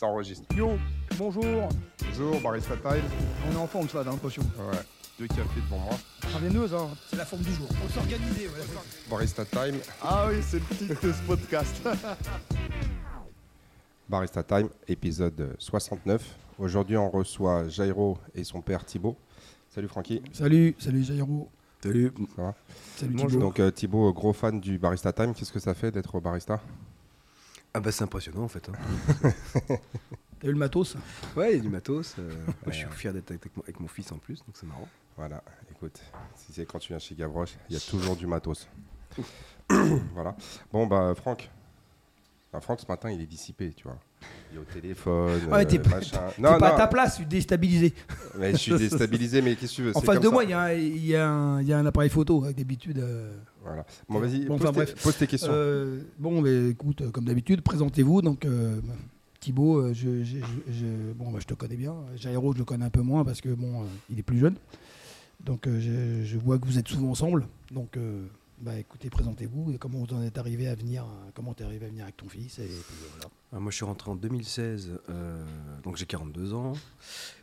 Ça enregistre. Yo, bonjour. Bonjour, Barista Time. On est en forme, ça, dans l'impression. Ouais. Deux cafés devant moi. Travailleuse, hein. C'est la forme du jour. Faut s'organiser, ouais. Barista Time. Ah oui, c'est le titre de ce podcast. Barista Time, épisode 69. Aujourd'hui, on reçoit Jairo et son père Thibaut. Salut Francky. salut, salut Jairo. Salut. Ça va? Salut Bonjour. Thibaut. Donc euh, Thibaut, gros fan du Barista Time. Qu'est-ce que ça fait d'être barista? Ah bah c'est impressionnant en fait. hein. T'as eu le matos? Ouais, il y a du matos. euh, moi, je suis fier d'être avec, mon- avec mon fils en plus, donc c'est marrant. Voilà, écoute, si c'est quand tu viens chez Gavroche, il y a toujours du matos. voilà. Bon, bah, Franck. Bah, Franck, ce matin, il est dissipé, tu vois. Il est au téléphone. Ouais, t'es euh, pas-. T'es pas à ta place, tu es déstabilisé. mais je suis déstabilisé, mais qu'est-ce que tu veux En face de ça. moi, il y, a un- y, y a appareil photo, avec d'habitude. euh, Voilà. Bon, vas-y, Bon, pose, enfin, tes, bref. pose tes questions. euh, bon, mais écoute, comme d'habitude, présentez-vous. Donc, euh, Thibaut, je, je- je- je- bon, bah, je te connais bien. Jairo, je le connais un peu moins parce que bon, il est plus jeune. Donc, je, vois que vous êtes souvent ensemble. Donc, bah, écoutez, présentez-vous et comment vous en êtes arrivé à venir, euh, comment t'es arrivé à venir avec ton fils et puis, voilà. Ah, moi je suis rentré en 2016, euh, donc j'ai 42 ans.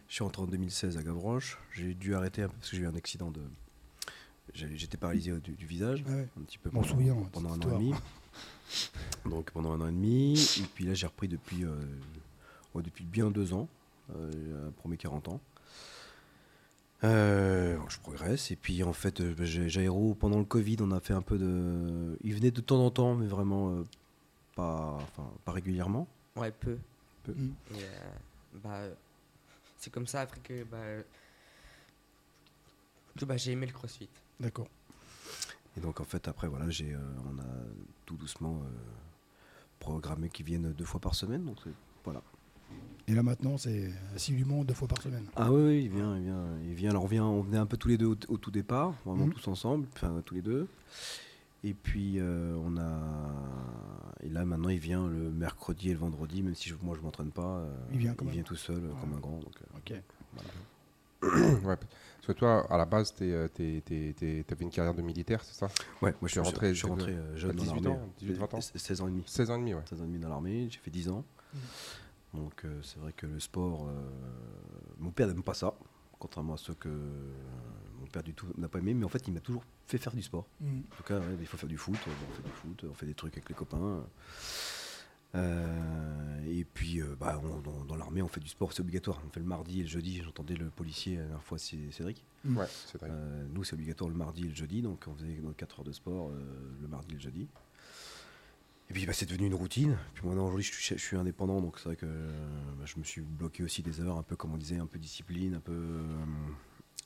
Je suis rentré en 2016 à Gavroche. J'ai dû arrêter un peu parce que j'ai eu un accident de. J'étais paralysé du, du visage, ouais. un petit peu pendant, souviens, pendant un an et demi. Donc pendant un an et demi. Et puis là j'ai repris depuis, euh, ouais, depuis bien deux ans, euh, pour mes 40 ans. Euh, je progresse et puis en fait euh, j'ai- Jairo pendant le Covid on a fait un peu de il venait de temps en temps mais vraiment euh, pas enfin pas régulièrement Ouais, peu. Peu. Mm. Et, euh, bah, c'est comme ça après que, bah, que bah, j'ai aimé le crossfit. D'accord. et donc en fait après voilà j'ai euh, on a tout doucement euh, programmé qu'ils viennent deux fois par semaine donc Et là maintenant, c'est assidûment deux fois par semaine. ah oui, oui il vient il vient il vient alors on vient on venait un peu tous les deux au, au tout départ vraiment Mhm. tous ensemble enfin tous les deux et puis euh, on a et là maintenant il vient le mercredi et le vendredi même si je- moi je m'entraîne pas euh, Il vient quand même. tout seul comme un grand donc euh, Ok. Ouais, parce que toi, à la base, t'es- t'avais une carrière de militaire, c'est ça? Ouais moi je Tu suis rentré- je suis rentré jeune dans 18 l'armée ans, 18, 20 ans? 16 ans et demi 16 ans et demi, ouais. 16 ans et demi dans l'armée, j'ai fait 10 ans. Mhm. Donc euh, c'est vrai que le sport, euh, mon père n'aime pas ça, contrairement à ceux que euh, mon père du tout n'a pas aimé, mais en fait il m'a toujours fait faire du sport. Mm. En tout cas, ouais, il faut faire du foot, on fait du foot, on fait des trucs avec les copains. Euh, et puis euh, bah, on- dans, dans l'armée on fait du sport, c'est obligatoire. On fait le mardi et le jeudi, j'entendais le policier la dernière fois, c'est Cédric. Mm. Ouais, c'est vrai. Euh, nous, c'est obligatoire le mardi et le jeudi, donc on faisait nos 4 heures de sport euh, le mardi et le jeudi. Et puis bah, c'est devenu une routine. Puis maintenant, aujourd'hui, je suis, je suis indépendant, donc c'est vrai que euh, bah, je me suis bloqué aussi des heures, un peu comme on disait, un peu discipline, un peu. euh,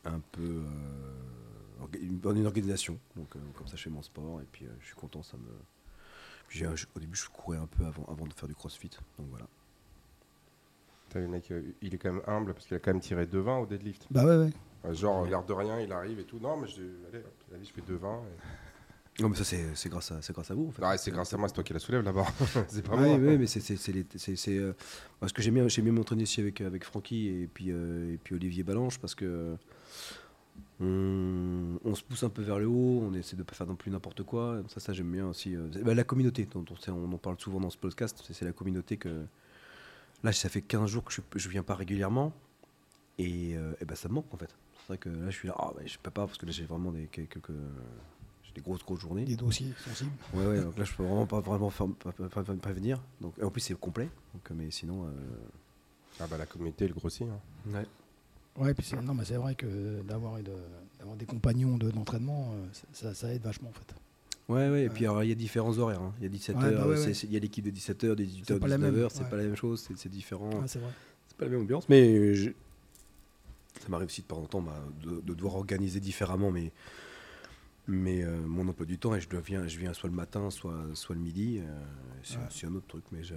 un peu. euh, orga- une organisation. Donc, euh, comme ça, je fais mon sport, et puis euh, je suis content, ça me. Puis au début, je courais un peu avant, avant de faire du crossfit, donc voilà. T'as le mec, euh, il est quand même humble parce qu'il a quand même tiré 2,20 au deadlift. Bah ouais, ouais. Ouais, genre, l'air de rien, il arrive et tout. Non, mais je, allez, hop, allez, je fais 2,20. et- Non, mais ça, c'est grâce, à- grâce à vous, en fait. Ah, c'est grâce à moi, c'est toi qui la soulève là-bas. c'est pas Oui, moi. oui, mais c'est euh, parce que j'aime bien bien m'entraîner aussi avec avec Francky et puis euh, et puis Olivier Balanche parce que on, on se pousse un peu vers le haut, on essaie de pas faire non plus n'importe quoi. Ça, ça j'aime bien aussi. euh, bah, la communauté, dont on, en parle souvent dans ce podcast, c'est la communauté que là ça fait 15 jours que je je viens pas régulièrement et, euh, et ben ça me manque en fait. C'est vrai que là je suis là, ah, bah, je peux pas parce que là j'ai vraiment des quelques j'ai des grosses grosses journées. Des dossiers sensibles. Ouais, ouais, donc là je peux vraiment pas vraiment faire, pas, pas- pas- pas venir. Donc, et en plus c'est complet. Donc, mais sinon. euh, Ah bah la communauté, elle grossit. hein. ouais. Ouais, puis c'est, non, mais c'est vrai que d'avoir, et de- d'avoir des compagnons de- d'entraînement, euh, ça, ça aide vachement en fait. Ouais, ouais, et puis alors, il y a différents horaires. hein. Il y a 17 Ouais, heures, bah ouais, c'est- ouais. c'est- il y a l'équipe de 17h, des 18h, C'est pas la même, 19h, c'est ouais. pas la même chose, c'est- c'est différent. Ouais, c'est vrai. C'est pas la même ambiance, mais je- ça m'arrive aussi de temps en temps bah, de, de devoir organiser différemment mais, mais euh, mon emploi du temps et je, dois- viens, je viens soit le matin, soit, soit le midi. euh, c'est Ouais. un autre truc. Mais je...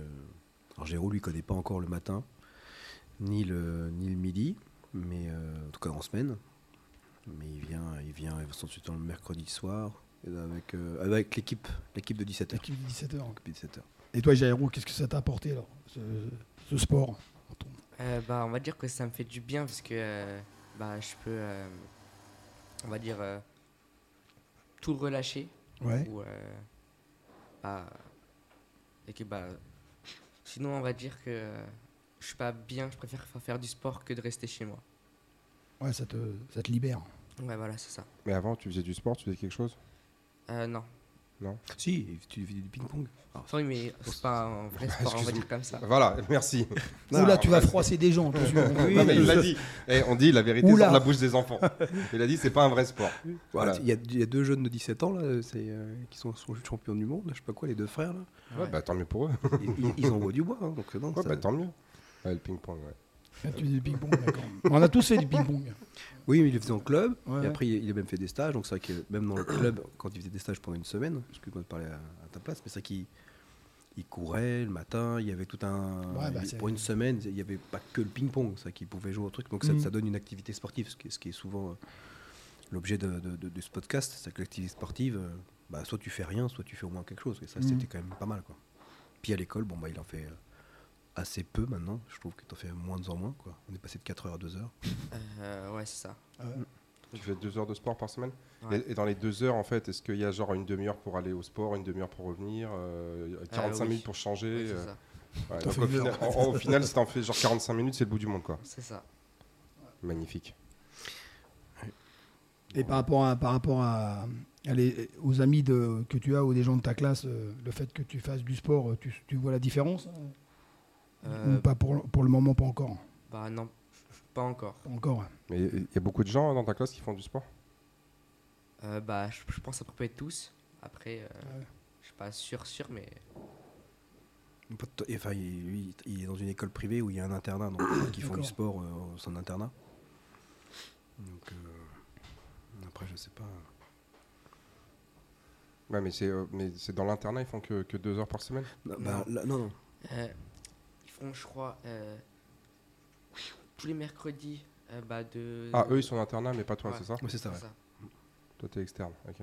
Alors Géraud, lui, connaît pas encore le matin, ni le, ni le midi, mais euh, en tout cas en semaine. Mais il vient, il vient ensuite le mercredi soir avec, euh, avec l'équipe, l'équipe de 17h. L'équipe de 17h. 17h. Et toi, Jairo, qu'est-ce que ça t'a apporté alors, ce, ce sport Euh, bah, on va dire que ça me fait du bien parce que euh, bah, je peux, euh, on va dire, euh, tout relâcher. Ouais. Ou, euh, bah, et que, bah, sinon, on va dire que je suis pas bien, je préfère fa- faire du sport que de rester chez moi. Ouais, ça te, ça te libère. Ouais, voilà, c'est ça. Mais avant, tu faisais du sport, tu faisais quelque chose? Euh, non. Si, tu fais du ping-pong. Ah, Enfin, oui, mais c'est pas un vrai sport, on va Excuse-moi. dire comme ça. Voilà, merci. Oula, tu vas froisser des gens. Oui, Non, mais il l'a dit. Eh, on dit la vérité Oula. sort de la bouche des enfants. Il a dit c'est pas un vrai sport. Voilà. Il, y a, il y a deux jeunes de 17 ans là, euh, qui sont, sont champions du monde, je sais pas quoi, les deux frères là. Ouais, Ouais. bah tant mieux pour eux. Ils, ils- ils envoient du bois, hein, donc non, Ouais, ça- bah tant mieux. Ouais, le ping-pong, ouais. Ah, tu du ping-pong, d'accord. On a tous fait du ping-pong. Oui, mais il le faisait en club, Ouais. et après il, a même fait des stages, donc c'est vrai que même dans le club, quand il faisait des stages pendant une semaine, excuse-moi de parler à, à ta place, mais c'est vrai qu'il il courait le matin, il y avait tout un... Ouais, bah, pour une semaine, il n'y avait pas que le ping-pong, c'est vrai qu'il pouvait jouer au truc, donc ça, Mhm. ça donne une activité sportive, ce qui est, ce qui est souvent euh, l'objet de, de- de- de ce podcast, c'est que l'activité sportive, euh, bah, soit tu fais rien, soit tu fais au moins quelque chose, et ça Mhm. c'était quand même pas mal. Quoi. Puis à l'école, bon, bah, il en fait... euh, assez peu maintenant, je trouve que tu en fais moins en moins. Quoi. On est passé de 4 heures à 2 heures. Euh, ouais, c'est ça. Tu fais deux heures de sport par semaine? Ouais. et, et dans les deux heures, en fait, est-ce qu'il y a genre une demi-heure pour aller au sport, une demi-heure pour revenir, euh, 45 oui. minutes pour changer euh, ça. ouais, T'en donc fais au, final, en- en- au final, si t'en fais genre 45 minutes, c'est le bout du monde, quoi. C'est ça. Magnifique. Et par rapport à, par rapport à, à les- aux amis de, que tu as ou des gens de ta classe, euh, le fait que tu fasses du sport, euh, tu, tu vois la différence? hein Euh, Ou pas pour, pour le moment, pas encore. Bah non, pas encore. Pas encore. Mais il y a beaucoup de gens dans ta classe qui font du sport? Euh, bah, je, je pense à peu près tous. Après, euh, Ouais. je suis pas sûr, sûr, mais Enfin, il, lui, il est dans une école privée où il y a un internat, donc qui font du sport euh, au sein d'internat. Donc euh, après, je sais pas. Ouais, mais c'est euh, mais c'est dans l'internat, ils font que, que deux heures par semaine? Non, bah, là, non, non. Font, je crois, euh, tous les mercredis, euh, bah, de. Ah, eux, ils sont en internat, mais pas toi, Ouais. c'est ça Ouais, c'est ça. c'est ouais. ça. Toi, t'es externe, ok.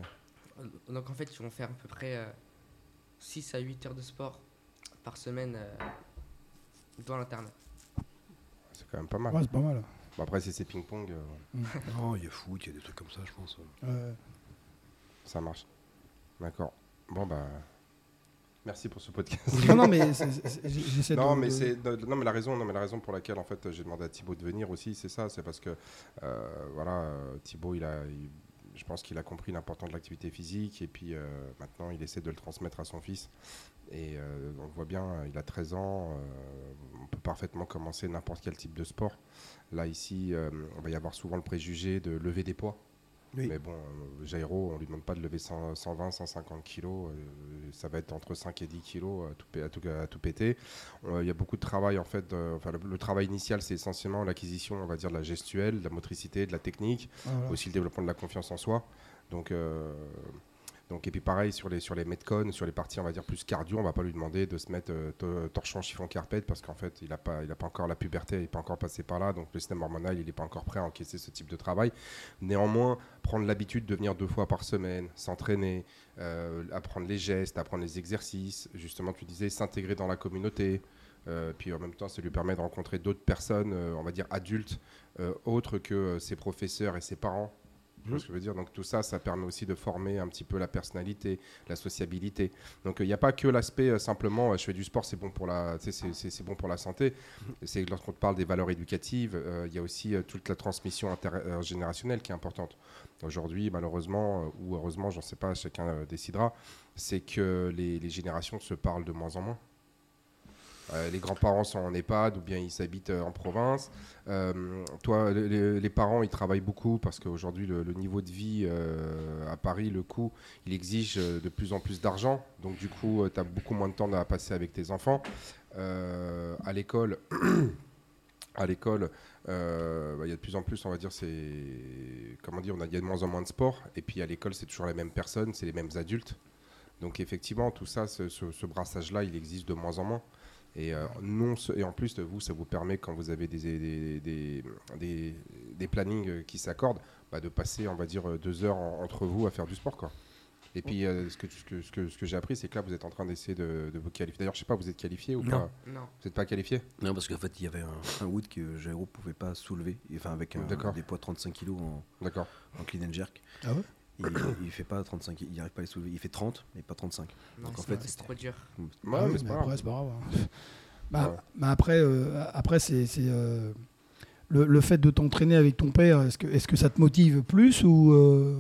Euh, Donc en fait, ils vont faire à peu près euh, 6 à 8 heures de sport par semaine euh, dans l'internat. C'est quand même pas mal. Ouais, c'est pas mal. Bon, après, si c'est ping-pong, euh, Non, il y a foot, il y a des trucs comme ça, je pense. Euh, ça marche. D'accord. Bon, bah. Merci pour ce podcast. non, non, mais j'essaie Non, de- mais de- c'est non, non, mais la raison, non, mais la raison pour laquelle en fait j'ai demandé à Thibaut de venir aussi, c'est ça, c'est parce que euh, voilà, Thibaut, il a, il- je pense qu'il a compris l'importance de l'activité physique et puis euh, maintenant il essaie de le transmettre à son fils. Et euh, on le voit bien, il a 13 ans, on peut parfaitement commencer n'importe quel type de sport. Là ici, on va y avoir souvent le préjugé de lever des poids. Oui. Mais bon, euh, Jairo, on lui demande pas de lever 100, 120, 150 kilos. euh, ça va être entre 5 et 10 kilos à tout, pé- à tout, à tout péter. Euh, Il y a beaucoup de travail en fait. euh, enfin, le, le travail initial, c'est essentiellement l'acquisition, on va dire, de la gestuelle, de la motricité, de la technique, Voilà. aussi le développement de la confiance en soi. Donc, euh, donc et puis pareil sur les sur sur les parties, on va dire plus cardio, on va pas lui demander de se mettre euh, to- torchon chiffon carpette parce qu'en fait, il a pas encore la puberté, il n'est pas encore passé par là, donc le système hormonal, il n'est pas encore prêt à encaisser ce type de travail. Néanmoins, prendre l'habitude de venir deux fois par semaine, s'entraîner, euh, apprendre les gestes, apprendre les exercices, justement, tu disais s'intégrer dans la communauté. euh, puis en même temps, ça lui permet de rencontrer d'autres personnes, on va dire adultes, autres que ses professeurs et ses parents. Vois ce que dire Donc tout ça, ça permet aussi de former un petit peu la personnalité, la sociabilité. Donc il n'y a pas que l'aspect euh, simplement, euh, je fais du sport, c'est bon pour la, bon pour la santé. C'est lorsqu'on parle des valeurs éducatives, euh, il y a aussi euh, toute la transmission intergénérationnelle qui est importante. Aujourd'hui, malheureusement, euh, ou heureusement, j'en sais pas, chacun euh, décidera, c'est que les générations se parlent de moins en moins. Euh, les grands-parents sont en EHPAD ou bien ils s'habitent euh, en province. Euh, toi, les- parents, ils travaillent beaucoup parce qu'aujourd'hui, le, le niveau de vie à Paris, le coût, il exige de plus en plus d'argent. Donc, du coup, tu as beaucoup moins de temps à passer avec tes enfants. À l'école, à l'école, bah, il y a de plus en plus, on va dire, c'est comment dire, on il y a de moins en moins de sport. Et puis à l'école, c'est toujours les mêmes personnes, c'est les mêmes adultes. Donc effectivement, tout ça, ce brassage-là, il existe de moins en moins. Et, euh, non, et en plus, vous, ça vous permet, quand vous avez des, des, des, des- des plannings euh, qui s'accordent, bah, de passer, on va dire, euh, deux heures en- entre vous à faire du sport. Quoi. Et puis, euh, ce que, ce que, ce que, ce que j'ai appris, c'est que là, vous êtes en train d'essayer de, de vous qualifier. D'ailleurs, je sais pas, vous êtes qualifié ou Non. pas? Non. Vous n'êtes pas qualifié? Non, parce qu'en fait, il y avait un, un wood que Jairo pouvait pas soulever, enfin avec un- des poids de 35 kg en, en clean and jerk. Ah ouais? Il, il fait pas 35, il arrive pas à les soulever. Il fait 30, mais pas 35. Non, Donc, en c'est fait, c'est trop dur. Ouais, Ah oui, mais c'est pas grave. après, c'est pas grave. hein. Bah, Ouais. bah après, euh, après c'est c'est, euh, le, le fait de t'entraîner avec ton père. Est-ce que, est que ça te motive plus ou euh,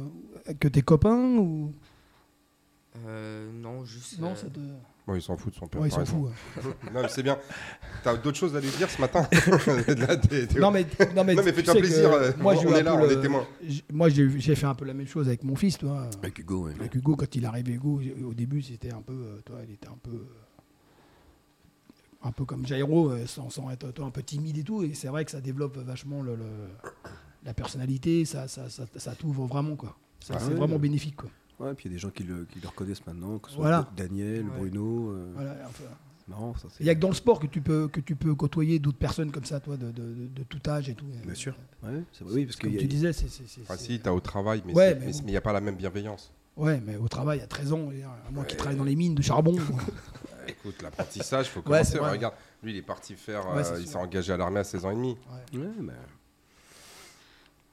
que tes copains ou? Euh, non, juste. non euh, ça te... Bon, il s'en fout de son père. Ouais, il s'en fout. ouais. Non, mais c'est bien. T'as d'autres choses à lui dire ce matin Là, t'es- t'es- Non mais non mais, Non, mais fais-toi plaisir, euh, Moi j'ai on est là, on est témoins. Moi j'ai j'ai fait un peu la même chose avec mon fils, toi. Avec Hugo, ouais. Avec Hugo, quand il arrivait, Hugo, au début, c'était un peu, euh, toi, il était un peu, euh, un peu comme Jairo, sans, sans être toi, un peu timide et tout. Et c'est vrai que ça développe vachement le, le- la personnalité, ça, ça, ça, ça t'ouvre vraiment, quoi. Ça, Ah c'est vraiment bénéfique, quoi. Ouais, puis il y a des gens qui le, qui le reconnaissent maintenant, que ce soit Voilà. Daniel, Ouais. Bruno. euh, Voilà, enfin, marrant, ça. Il n'y a que dans le sport que tu peux, que tu peux côtoyer d'autres personnes comme ça, toi, de, de, de- de tout âge et tout. Bien sûr. Ouais, vrai, oui, parce que Comme y a- tu disais, c'est. Enfin, si, t'as au travail, mais Ouais, mais mais il n'y a pas la même bienveillance. Ouais, mais au travail, à 13 ans, dire, moi qui travaille dans les mines de charbon. Écoute, l'apprentissage, faut Ouais, commencer. Regarde, lui, il est parti faire. Ouais, euh, il s'est engagé à l'armée à 16 ans et demi. Ouais. Ouais,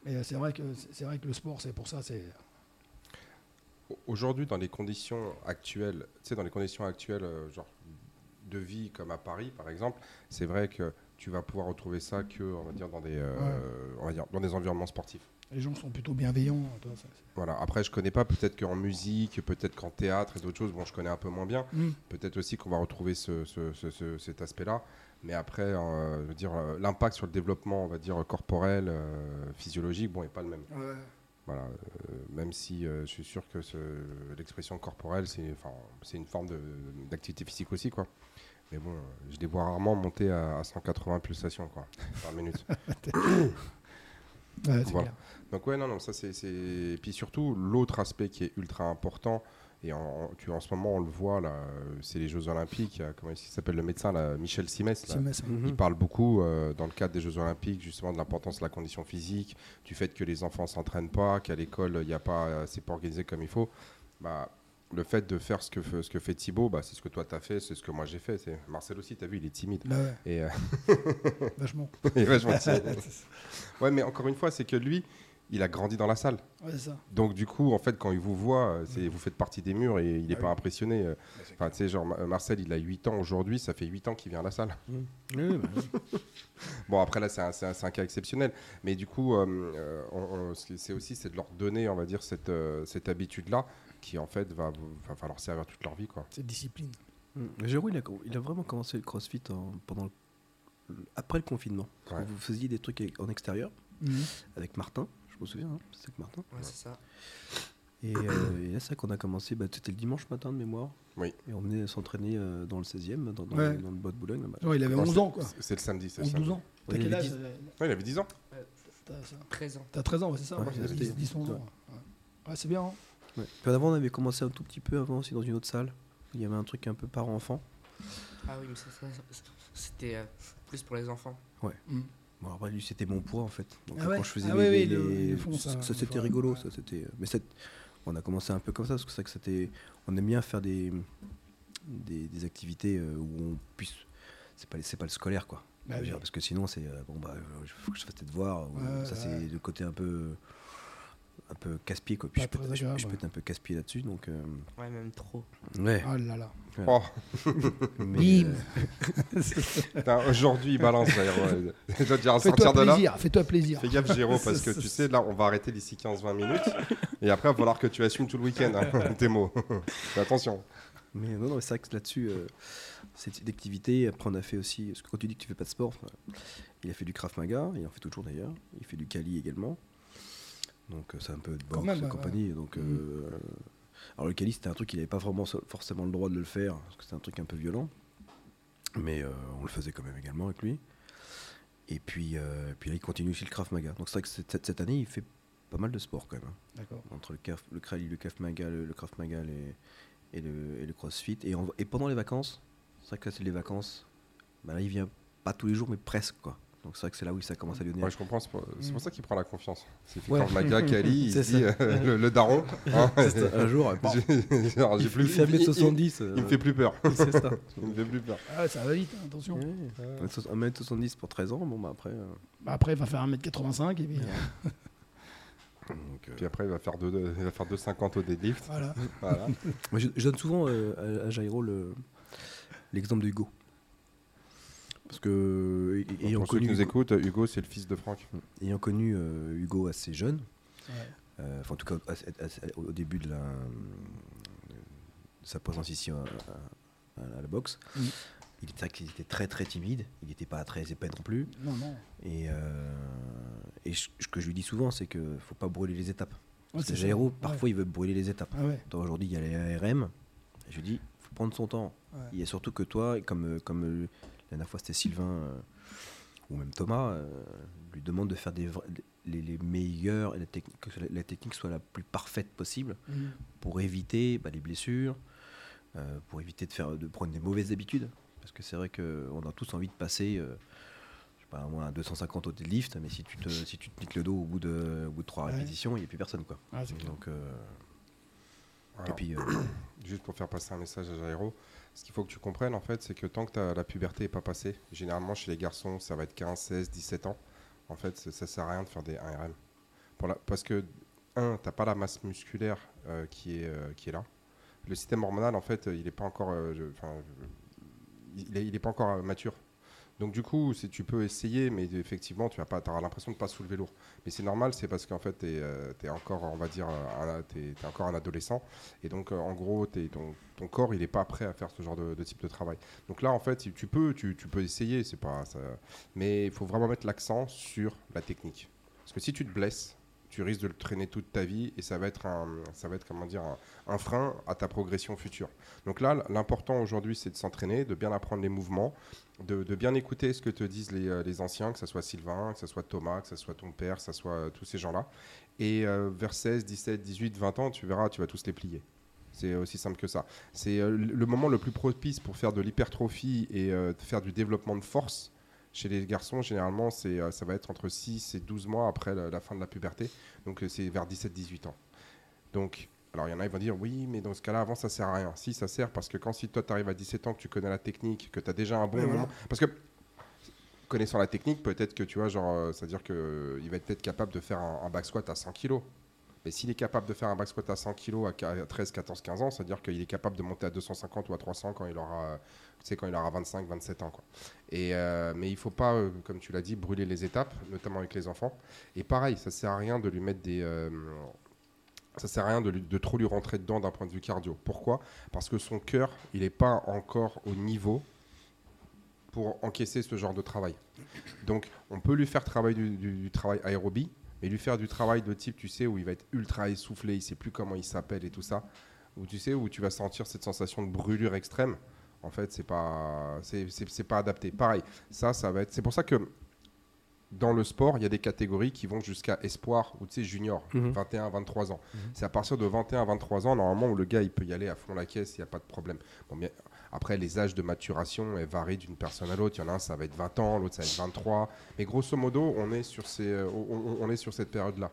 Mais euh, c'est vrai que c'est vrai que le sport, c'est pour ça, c'est. Aujourd'hui, dans les conditions actuelles, tu sais, dans les conditions actuelles, euh, genre de vie comme à Paris, par exemple, c'est vrai que tu vas pouvoir retrouver ça que, on va dire, dans des, euh, on va dire, dans des environnements sportifs. Les gens sont plutôt bienveillants. toi, ça, c'est- Voilà. Après, je connais pas, peut-être qu'en musique, peut-être qu'en théâtre et d'autres choses, bon, je connais un peu moins bien. Mm. Peut-être aussi qu'on va retrouver ce, ce- ce- ce- cet aspect-là. Mais après, euh, je veux dire, euh, l'impact sur le développement, on va dire, corporel, euh, physiologique, bon, n'est pas le même. Voilà, euh, même si euh, je suis sûr que l'expression corporelle, c'est enfin, une forme d'activité physique aussi. Quoi. Mais bon, je les vois rarement monter à, à 180 pulsations quoi, par minute. Ouais, c'est Voilà. Donc ouais, non, non, ça c'est... c'est- Et puis surtout, l'autre aspect qui est ultra important, et en, tu, en ce moment on le voit, là, euh, c'est les Jeux Olympiques, a- comment il s'appelle le médecin, là, Michel Simès, là, il parle beaucoup euh, dans le cadre des Jeux Olympiques justement de l'importance de la condition physique, du fait que les enfants s'entraînent pas, qu'à l'école il y a pas, euh, c'est pas organisé comme il faut. Bah, le fait de faire ce que, ce que fait Thibaut, bah, c'est ce que toi tu as fait, c'est ce que moi j'ai fait. C'est Marcel aussi, tu as vu, il est timide. Bah ouais, Et, euh, vachement timide. ouais, mais encore une fois, c'est que lui, il a grandi dans la salle. Ouais, c'est ça. Donc du coup, en fait, quand il vous voit, euh, c'est, vous faites partie des murs et il n'est Ah pas oui. impressionné. euh. Enfin, tu sais, genre Ma- Marcel, il a 8 ans aujourd'hui, ça fait 8 ans qu'il vient à la salle. ouais, bah, Bon, après là, c'est un, c'est un- c'est un cas exceptionnel. Mais du coup, euh, on- on- ce qui- c'est aussi c'est de leur donner, on va dire, cette, euh, cette habitude-là qui, en fait, va, va, va leur servir toute leur vie. Quoi. C'est discipline. Mm. Jérôme, il a, il a vraiment commencé le crossfit en- pendant le- après le confinement. Ouais. Vous faisiez des trucs en extérieur Mhm. avec Martin, me souviens, hein, c'était avec Martin. Ouais, c'est ça. Et, euh, et là, c'est qu'on a commencé, bah, c'était le dimanche matin de mémoire. Oui. Et on venait s'entraîner euh, dans le 16e, dans, dans, Ouais. le- dans le bois de Boulogne. là-bas. Ouais, il avait Non, 11 c'est- ans, quoi. c'est- C'est le samedi. c'est le 11-12 samedi. ans. T'as Ouais, il quel avait âge 10. euh, Ouais, il avait 10 ans. T'as ça 13 ans. T'as 13 ans, ouais, c'est ça Ouais, ouais, il avait 10, 10, 10, 11 ans. ouais. Ouais, Ouais, c'est bien. hein. Ouais. Puis avant, on avait commencé un tout petit peu avant aussi dans une autre salle. Il y avait un truc un peu parent-enfant. Ah oui, mais ça, ça, ça, c'était euh, plus pour les enfants. Mhm. Bon, après, lui, c'était mon poids en fait. Donc, Ah euh, ouais quand je faisais Ah les. oui, oui, les- le- ils font ça, ça, ça, c'était fois, rigolo. ouais. Ça, c'était... Mais on a commencé un peu comme ça parce que c'est vrai que c'était. On aime bien faire des, des, des activités euh, où on puisse. C'est pas, c'est pas le scolaire quoi. Bah oui. parce que sinon, c'est. euh, Bon, bah, il faut que je fasse tes devoirs. Ouais, ça, c'est le côté un peu. Un peu casse-pied quoi. Puis je peux, je, peux être un peu casse-pied là-dessus. Donc. euh, Ouais, même trop. Ouais. Oh là là. Oh, mais, Bim euh, putain, aujourd'hui, il balance. d'ailleurs, ouais. Je dois dire, à Fais-toi sortir de là. plaisir, fais-toi plaisir. Fais gaffe, Géraud, parce que tu sais, là, on va arrêter d'ici 15-20 minutes. Et après, il va falloir que tu assumes tout le week-end hein, tes mots. Fais attention. Mais non, non, c'est vrai que là-dessus, euh, c'est une activité. Après, on a fait aussi. Parce que quand tu dis que tu fais pas de sport, euh, il a fait du Krav Maga, il en fait toujours d'ailleurs. Il fait du Kali également. Donc, euh, c'est un peu de boxe même, et ouais, compagnie. Donc, Mhm. euh, alors, le Kali, c'était un truc qu'il n'avait pas vraiment forcément le droit de le faire, parce que c'était un truc un peu violent. Mais euh, on le faisait quand même également avec lui. Et puis, euh, puis là, il continue aussi le Krav Maga. Donc, c'est vrai que cette, cette année, il fait pas mal de sport quand même. hein D'accord. entre le Krav, le Krav, le Krav Maga, le, le Krav Maga les- et, le, et le CrossFit. Et, en- et pendant les vacances, c'est vrai que là, c'est les vacances, bah là, il vient pas tous les jours, mais presque, quoi. Donc c'est vrai que c'est là où ça commence à lui donner. Ouais, je comprends. C'est pour, c'est pour ça qu'il prend la confiance. C'est Ouais. quand Maga, Kali, il dit euh, le, le daron. hein, un jour, bon, j'ai genre, j'ai il, plus il fait il- il- 1m70. Il, me fait plus peur. C'est ça. Il me fait plus peur. Ah, ça va vite, hein, attention. Ouais. 1m70 pour 13 ans, bon bah après. euh, Bah, après, il va faire 1m85 et puis euh, donc, euh, Puis après, il va faire 2 il va faire 2,50 au deadlift. voilà. Voilà. moi, je, je donne souvent euh, à, à Jairo le- l'exemple de Hugo. Parce que ayant pour ceux qui connu, nous écoutent, Hugo, c'est le fils de Franck. ayant connu euh, Hugo assez jeune, Ouais. euh, enfin, en tout cas assez- assez- au début de, la, de sa présence ici à, à- à la boxe, Mm. il était, il était très très timide, il n'était pas très épais non plus. Non, non. Et, euh, et ce ce que je lui dis souvent, c'est qu'il ne faut pas brûler les étapes. Ouais, les parfois, ils veulent brûler les étapes. Ah Aujourd'hui, il y a les ARM. Je lui dis, il faut prendre son temps. Ouais. Il y a surtout que toi, comme, euh, comme euh, la dernière fois c'était Sylvain euh, ou même Thomas, euh, lui demande de faire des, vra- les, les meilleurs, et la technique, que la, la technique soit la plus parfaite possible Mhm. pour éviter bah, les blessures, euh, pour éviter de, faire, de prendre des mauvaises habitudes. Parce que c'est vrai qu'on a tous envie de passer, euh, je sais pas, moi, un 250 au deadlift, mais si tu te, si tu te niques le dos au bout de, au bout de trois Ouais. répétitions, il n'y a plus personne. Quoi. Ah. Donc, euh, et puis, euh, Juste pour faire passer un message à Jairo, ce qu'il faut que tu comprennes en fait, c'est que tant que t'as- la puberté n'est pas passée, généralement chez les garçons, ça va être 15, 16, 17 ans. En fait, ça, ça sert à rien de faire des 1RM. Pour la, parce que, un, t'as pas la masse musculaire euh, qui, est, euh, qui est là. Le système hormonal, en fait, il n'est pas encore, euh, je- il est, il est pas encore mature. Donc du coup, si tu peux essayer, mais effectivement, tu vas pas, auras l'impression de pas soulever lourd. Mais c'est normal, c'est parce qu'en fait, tu es, encore, on va dire, euh, un- encore un adolescent. Et donc, euh, en gros, t'es- ton, ton corps, il n'est pas prêt à faire ce genre de, type de travail. Donc là, en fait, tu peux, tu, tu peux essayer, c'est pas, ça- mais il faut vraiment mettre l'accent sur la technique. Parce que si tu te blesses, tu risques de le traîner toute ta vie et ça va être un, ça va être comment dire, un, frein à ta progression future. Donc là, l'important aujourd'hui, c'est de s'entraîner, de bien apprendre les mouvements, de, bien écouter ce que te disent les, euh, anciens, que ce soit Sylvain, que ce soit Thomas, que ce soit ton père, que ce soit euh, tous ces gens-là. Et euh, vers 16, 17, 18, 20 ans, tu verras, tu vas tous les plier. C'est aussi simple que ça. C'est le moment le plus propice pour faire de l'hypertrophie et faire du développement de force. Chez les garçons, généralement, c'est, euh, ça va être entre 6 et 12 mois après la, la fin de la puberté. Donc, euh, c'est vers 17-18 ans. Donc, alors il y en a qui vont dire oui, mais dans ce cas-là, avant, ça sert à rien. Si, ça sert parce que quand si toi, tu arrives à 17 ans, que tu connais la technique, que tu as déjà un bon moment. Parce que connaissant la technique, peut-être que tu vois, genre, euh, c'est-à-dire qu'il va être peut-être capable de faire un, un back squat à 100 kg. Mais s'il est capable de faire un back squat à 100 kg à qua- 13, 14, 15 ans, c'est-à-dire qu'il est capable de monter à 250 ou à 300 quand il aura, tu sais, quand il aura 25, 27 ans. Et, euh, mais il faut pas, euh, comme tu l'as dit, brûler les étapes, notamment avec les enfants. Et pareil, ça sert à rien de lui mettre des. euh, ça sert à rien de, trop lui rentrer dedans d'un point de vue cardio. Pourquoi? Parce que son cœur, il n'est pas encore au niveau pour encaisser ce genre de travail. Donc, on peut lui faire du- du travail aérobie, mais lui faire du travail de type, tu sais, où il va être ultra essoufflé, il sait plus comment il s'appelle et tout ça, où tu sais, où tu vas sentir cette sensation de brûlure extrême. En fait, c'est pas, c'est, pas adapté. Pareil, ça, ça va être. C'est pour ça que dans le sport, il y a des catégories qui vont jusqu'à espoir ou tu sais junior, Mhm. 21, 23 ans. Mhm. C'est à partir de 21, 23 ans, normalement, où le gars il peut y aller à fond la caisse, il n'y a pas de problème. Bon, après, les âges de maturation varient d'une personne à l'autre. Il y en a un, ça va être 20 ans, l'autre, ça va être 23. Mais grosso modo, on est sur, euh, on, cette période-là.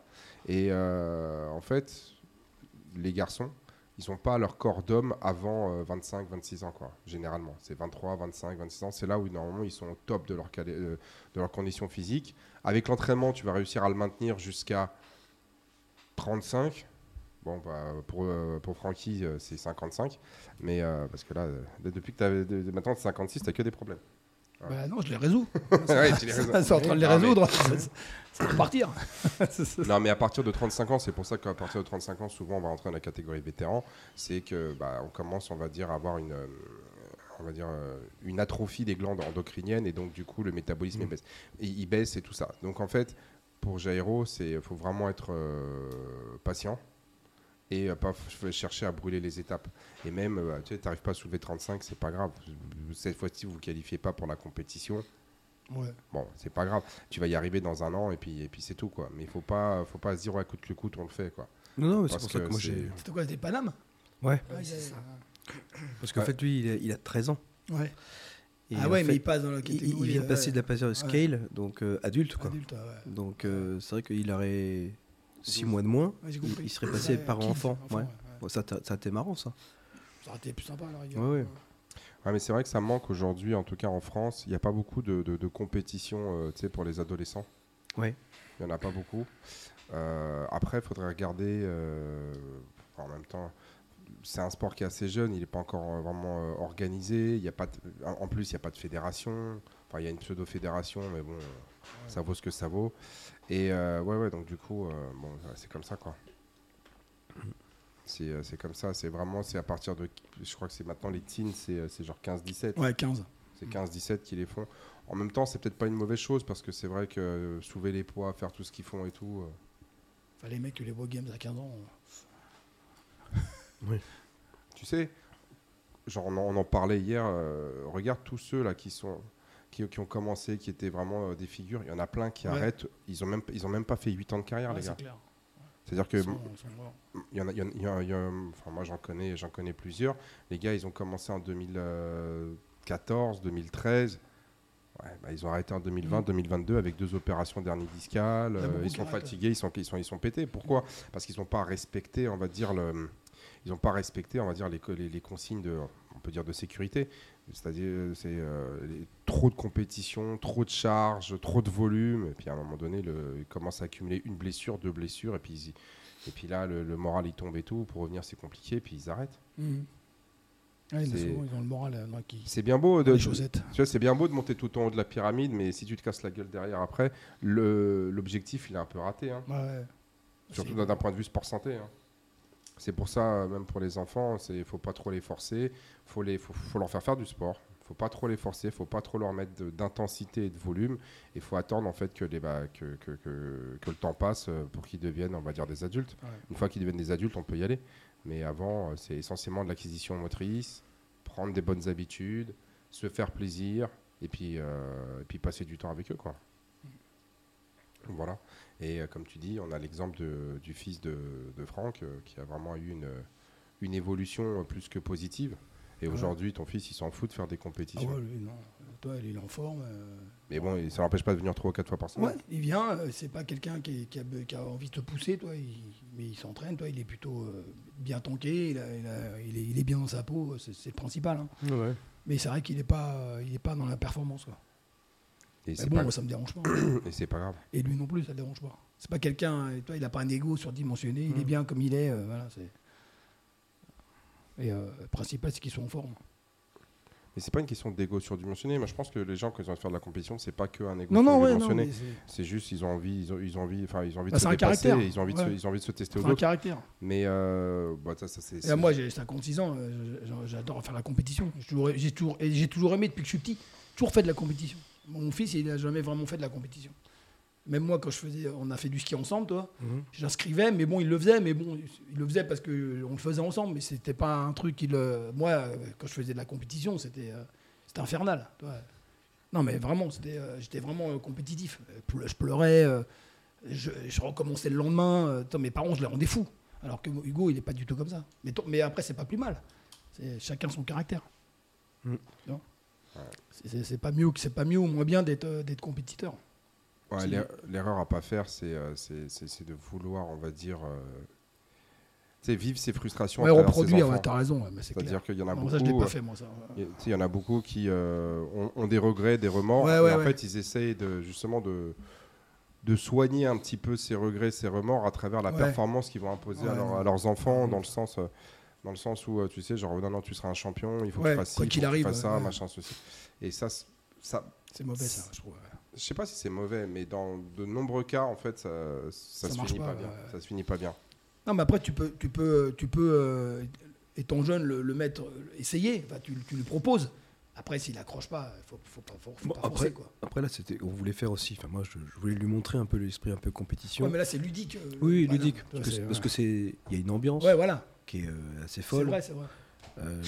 Et euh, en fait, les garçons, ils n'ont pas leur corps d'homme avant euh, 25, 26 ans, quoi, généralement. C'est 23, 25, 26 ans. C'est là où, normalement, ils sont au top de leur, euh, de leur condition physique. Avec l'entraînement, tu vas réussir à le maintenir jusqu'à 35. Bon, bah, pour, euh, pour Francky, euh, c'est 55. Mais euh, parce que là, depuis que tu as maintenant 56, tu que des problèmes. Bah non, je les résous. Ouais. C'est en train de les résoudre. Ça va partir. Non, mais à partir de 35 ans, c'est pour ça qu'à partir de 35 ans, souvent, on va rentrer dans la catégorie vétéran. C'est que bah, on commence, on va dire, à avoir une, euh, on va dire, euh, une atrophie des glandes endocriniennes et donc du coup, le métabolisme il baisse. Et il baisse et tout ça. Donc en fait, pour Jairo, c'est faut vraiment être euh, patient et euh, pas chercher à brûler les étapes. Et même, euh, tu sais, t'arrives pas à soulever 35, c'est pas grave. Cette fois-ci, vous vous qualifiez pas pour la compétition. Ouais. Bon, c'est pas grave. Tu vas y arriver dans un an et puis, et puis c'est tout quoi. Mais il faut pas, faut pas se dire ouais, coûte que coûte on le fait quoi. Non, non, mais c'est Parce pour ça que que moi j'ai. C'était quoi C'était Paname? Ouais, Ouais, ça. parce qu'en Ouais. fait, lui, il a, il a 13 ans. Ouais. Et ah ouais, fait, mais il passe dans la il, catégorie. il vient de passer ouais, de la passer scale, donc euh, adulte, quoi. adulte, ouais. Donc euh, c'est vrai qu'il aurait 6 mois de moins. Ouais, il, serait passé Ouais, par kids, enfant. enfant, ouais. Bon, ça, ça a été marrant, ça. Ça aurait été plus sympa rigueur. Ouais, ouais. Mais c'est vrai que ça manque aujourd'hui, en tout cas en France. Il n'y a pas beaucoup de, de, de compétitions euh, tu sais, pour les adolescents. Ouais. Il n'y en a pas beaucoup. Euh, après, il faudrait regarder euh, en même temps. c'est un sport qui est assez jeune, il n'est pas encore vraiment euh, organisé. Il y a pas de- en en plus, il n'y a pas de fédération. Enfin, il y a une pseudo-fédération, mais bon, ça vaut ce que ça vaut. Et euh, ouais, ouais, donc du coup, euh, bon, c'est comme ça, quoi. C'est euh, c'est comme ça, c'est vraiment, c'est à partir de, je crois que c'est maintenant les teens, c'est c'est genre 15-17. Ouais, 15. C'est 15-17 qui les font. En même temps, c'est peut-être pas une mauvaise chose parce que c'est vrai que euh, soulever les poids, faire tout ce qu'ils font et tout. euh, Enfin, les mecs, les Boy Games à 15 ans. Tu sais, genre on en, on en parlait hier, euh, regarde tous ceux là qui sont qui, qui ont commencé, qui étaient vraiment euh, des figures, il y en a plein qui Ouais. arrêtent, ils ont même ils ont même pas fait 8 ans de carrière Ouais, les gars. C'est-à-dire que il y en a, il y en a- il y en a- il y a- enfin moi j'en connais, j'en connais plusieurs. Les gars, ils ont commencé en 2014, 2013. Ouais, bah, ils ont arrêté en 2020, 2022 avec deux opérations dernier a euh, ils sont fatigués, ils sont, ils sont, ils sont pétés. Pourquoi? Parce qu'ils n'ont pas respecté, on va dire le, ils n'ont pas respecté, on va dire les, co- les, les consignes de, peut dire de sécurité. C'est-à-dire, c'est euh, trop de compétition, trop de charges, trop de volume. Et puis à un moment donné, le, ils commencent à accumuler une blessure, deux blessures, et puis et puis là, le, le moral il tombe et tout. Pour revenir, c'est compliqué, puis ils arrêtent. Il C'est- souvent, ils ont le moral dans qui. C'est bien beau de, Les chaussettes. tu vois, c'est bien beau de monter tout en haut de la pyramide, mais si tu te casses la gueule derrière après, le- l'objectif il est un peu raté. hein. Ouais. Surtout d'un point de vue sport santé. hein. C'est pour ça, euh, même pour les enfants, il faut pas trop les forcer. faut les, faut, faut leur faire faire du sport. faut pas trop les forcer. faut pas trop leur mettre d'intensité et de volume. Il faut attendre en fait que, les, bah, que, que, que- que le temps passe euh, pour qu'ils deviennent, on va dire, des adultes. Ouais. Une fois qu'ils deviennent des adultes, on peut y aller. Mais avant, euh, c'est essentiellement de l'acquisition motrice, prendre des bonnes habitudes, se faire plaisir et puis, euh, et puis passer du temps avec eux. Quoi. Voilà. Et euh, comme tu dis, on a l'exemple du fils de, de Franck euh, qui a vraiment eu une, une évolution euh, plus que positive. Et Ouais. aujourd'hui, ton fils, il s'en fout de faire des Ah compétitions. ouais, lui, non. Toi, il est en forme. euh, Mais bon, ça n'empêche pas de venir trois ou quatre fois par semaine. Ouais, il vient, c'est pas quelqu'un qui, a, be- qui a envie de te pousser, toi, il- mais il s'entraîne, toi, il est plutôt euh, bien tanké, il, a- il a- il est, il est bien dans sa peau, c'est le principal. hein. Mais c'est vrai qu'il n'est pas, il est pas dans la performance. Quoi. Et Mais c'est bon, pas, moi, ça me dérange pas. et c'est pas grave. Et lui non plus, ça le dérange pas. C'est pas quelqu'un, euh, il n'a pas un ego surdimensionné, il est Mm. bien comme il est. euh, voilà, c'est... Et euh, le principal, c'est qu'ils sont en forme. Mais c'est pas une question d'ego surdimensionné. Moi, je pense que les gens, quand ils ont envie de faire de la compétition, c'est pas que un ego Non, ouais, surdimensionné. c'est, juste, ils ont envie, ils ont, ils ont envie, enfin, ils ont envie Bah, de se dépasser, et ils ont envie, de se, Ouais. ils ont envie de se tester aux c'est un caractère. Mais euh, bah, ça, ça, c'est. Moi, j'ai 56 ans, j'adore faire la compétition. J'ai toujours, toujours, toujours aimé depuis que je suis petit, toujours fait de la compétition. Mon fils, il n'a jamais vraiment fait de la compétition. Même moi, quand je faisais, on a fait du ski ensemble, toi. Mhm. J'inscrivais, mais bon, il le faisait, mais bon, il le faisait parce que on le faisait ensemble, mais c'était pas un truc qu'il. euh, Moi, quand je faisais de la compétition, c'était, euh, c'était infernal. toi. Non, mais vraiment, c'était, euh, j'étais vraiment compétitif. Je pleurais, je, je recommençais le lendemain. mes parents, je les rendais fous. Alors que Hugo, il est pas du tout comme ça. Mais, après, c'est pas plus mal. C'est chacun son caractère. Mm. Non C'est- pas mieux, c'est pas mieux ou moins bien d'être, euh, compétiteur. Ouais, L'erreur à pas faire, c'est euh, c'est- de vouloir, on va dire, euh, vivre ses frustrations. Ouais, reproduire, ouais, t'as raison, ouais. C'est-à-dire qu'il y en a Non, beaucoup. ça, je pas fait, moi, ça. Il y en a beaucoup qui euh, ont, ont des regrets, des remords, Ouais, et en fait, ils essayent de, justement de, de soigner un petit peu ces regrets, ces remords à travers la performance qu'ils vont imposer à, leur- leurs enfants, dans le sens, euh, dans le sens où, euh, tu sais, genre, non, non, tu seras un champion, il faut Ouais, que tu fasses ci, quoi il faut qu'il que tu arrive, fasses ça, ouais. machin, ceci. Et ça, ça C'est mauvais, ça, je trouve. je sais pas si c'est mauvais, mais dans de nombreux cas, en fait, ça, ça, Ça se finit pas, pas, bien. Ça se finit pas bien. Non, mais après, tu peux, tu peux, tu peux euh, étant jeune, le, le mettre, euh, essayer. Enfin, tu, tu lui proposes. Après, s'il accroche pas, il faut, faut pas, faut, faut Bon, pas forcer, après, quoi. après là, c'était, on voulait faire aussi. Enfin, moi, je, je voulais lui montrer un peu l'esprit un peu compétition. Ouais, mais là, c'est ludique. euh, oui, ludique. Parce ouais. que c'est, il y a une ambiance Ouais, voilà. Qui est euh, assez C'est folle. vrai, c'est vrai. Euh,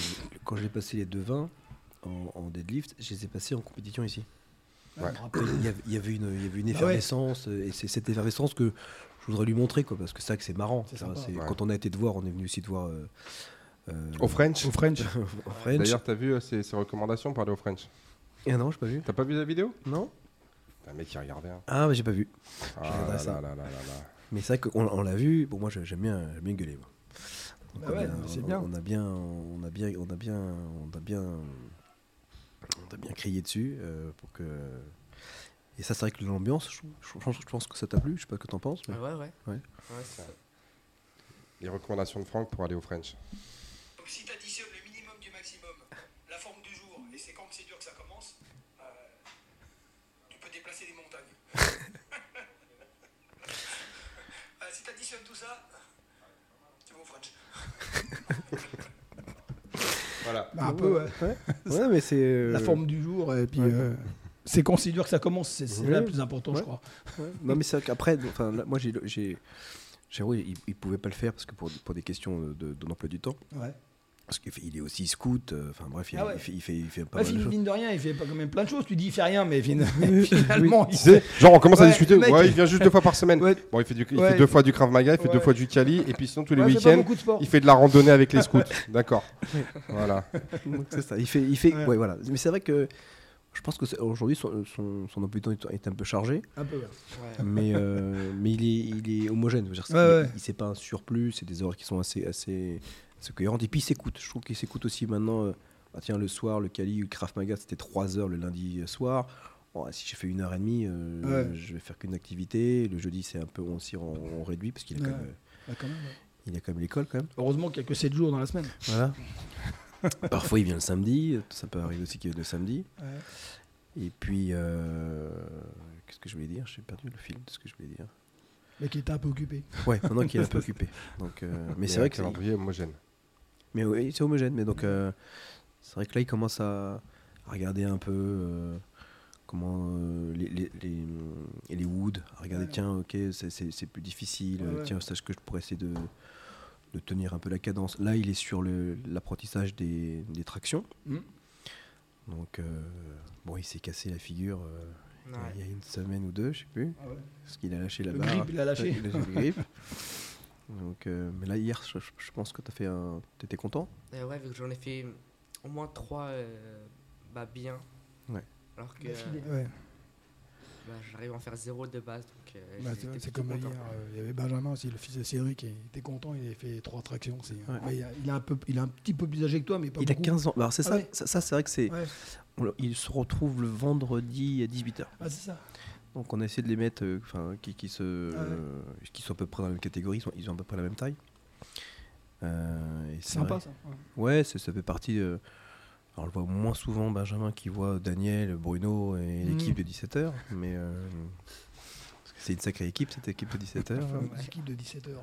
quand j'ai passé les deux 20 en, en deadlift, je les ai passés en compétition ici. Ouais. Il y avait, il y avait une, il y avait une Ah ouais. effervescence, euh, et c'est cette effervescence que je voudrais lui montrer, quoi, parce que c'est vrai que c'est marrant. C'est c'est- Ouais. Quand on a été te voir, on est venu aussi te voir euh, euh, Au French Au French. au French. D'ailleurs, t'as vu euh, ses, ses recommandations pour aller au French? Ah non, j'ai pas vu. T'as pas vu la vidéo? Non T'as un mec qui regardait. hein. Ah, mais j'ai pas vu. Ah là ça. là là là là là. Mais c'est vrai qu'on on l'a vu. Bon, moi, j'ai- j'aime bien, j'aime bien gueuler. moi. Donc, Bah on ouais, c'est on- bien. On a bien, on a bien, on a bien, on a bien, on a bien crié dessus euh, pour que. Et ça, c'est vrai que l'ambiance, je, je pense- je pense que ça t'a plu. Je sais pas ce que t'en penses. mais- Ouais, ouais. Ouais. Ouais, ça- Les recommandations de Franck pour aller au French. si tu additionnes le minimum du maximum, la forme du jour, et c'est quand c'est dur que ça commence, euh, tu peux déplacer des montagnes. Euh, si tu additionnes tout ça, tu vas au French. Voilà. Bah, un peu, ouais. Ouais, mais c'est. euh, La forme du jour, et puis ouais. euh, c'est dur que ça commence, c'est là le plus important, je crois. Ouais. Non, mais c'est vrai qu'après, enfin, là, moi, j'ai. j'ai Géraud, il, il pouvait pas le faire parce que pour, pour des questions de, de, d'emploi du temps. Ouais. Parce qu'il est aussi scout. euh, Enfin bref, il, Ah ouais. il fait, il fait, il fait pas mal de fin- choses. mine de rien, il fait pas quand même plein de choses. Tu dis, il fait rien, mais fin- finalement, il genre on commence à discuter. mec, ouais, il- vient juste deux fois par semaine. Ouais. Bon, il fait, du, il Ouais. fait deux fois du Krav Maga, il fait deux fois du Kali, et puis sinon tous les week-ends, il fait de la randonnée avec les scouts. D'accord. Voilà. Donc, c'est ça. Il fait, il fait, Ouais. ouais. voilà. Mais c'est vrai que je pense que c'est- aujourd'hui son, son, son emploi du temps est- un peu chargé, Un peu, ouais. Mais, euh, mais il est, il est homogène. Je veux dire, c'est- Ouais, il, ouais. il- c'est pas un surplus, c'est des horaires qui sont assez, assez, cohérentes. Et puis il s'écoute. Je trouve qu'il s'écoute aussi maintenant. euh, ah, tiens, le soir, le Kali, le Krav Maga, c'était 3 heures le lundi soir. Bon, si j'ai fait une heure et demie, euh, Ouais. je vais faire qu'une activité. Le jeudi, c'est un peu aussi en, en réduit parce qu'il a, quand Ouais. même, Bah, quand même, ouais. il a quand même l'école quand même. Heureusement qu'il n'y a que 7 jours dans la semaine. Voilà. Parfois, il vient le samedi. Ça peut arriver aussi qu'il vienne le samedi. Et puis, euh, qu'est-ce que je voulais dire? J'ai perdu le fil de ce que je voulais dire. Mais qui était un peu occupé. Ouais, maintenant qu'il est un peu occupé. Donc, euh, mais c'est vrai que c'est, calendrier homogène. Mais oui, c'est homogène. Mais donc, euh, c'est vrai que là, il commence à, à regarder un peu euh, comment euh, les, les, les, et les woods, à regarder, Ouais. tiens, ok, c'est, plus difficile. Ouais, ouais. Tiens, sache que je pourrais essayer de, de tenir un peu la cadence. Là, il est sur l'apprentissage des, des tractions. Mhm. Donc, bon, il s'est cassé la figure. il y a- une semaine ou deux, je sais plus, Ah parce qu'il a lâché la Le barre. grip, il a lâché. Il a lâché le grip. Donc, euh, mais là, hier, je, pense que tu as fait un. T'étais content Euh, ouais, vu que j'en ai fait au moins trois euh, bah, bien. Ouais. Alors que D'affilée, euh, ouais. bah, j'arrive à en faire zéro de base. Donc, euh, Bah, c'est comme hier, content. euh, il y avait Benjamin aussi, le fils de Cédric, et il était content, il avait fait trois tractions. aussi. Ouais. Bah, il, a, il a un peu, il est un petit peu plus âgé que toi, mais pas Il a beaucoup. 15 ans. Bah, Alors, c'est Ah ça, ouais. ça, ça, c'est vrai que c'est. Il se retrouve le vendredi à 18h. ah, c'est ça. Donc, on a essayé de les mettre, euh, enfin, qui, qui, se, Ah ouais. euh, qui sont à peu près dans la même catégorie, ils, ont à peu près la même taille. Euh, C'est c'est sympa vrai- ça. ouais. Ouais, ça fait partie. euh, alors, on le voit moins souvent Benjamin qui voit Daniel, Bruno et Mhm. l'équipe de 17h, mais euh, c'est une sacrée équipe cette équipe de 17h. Enfin, une équipe de 17 heures.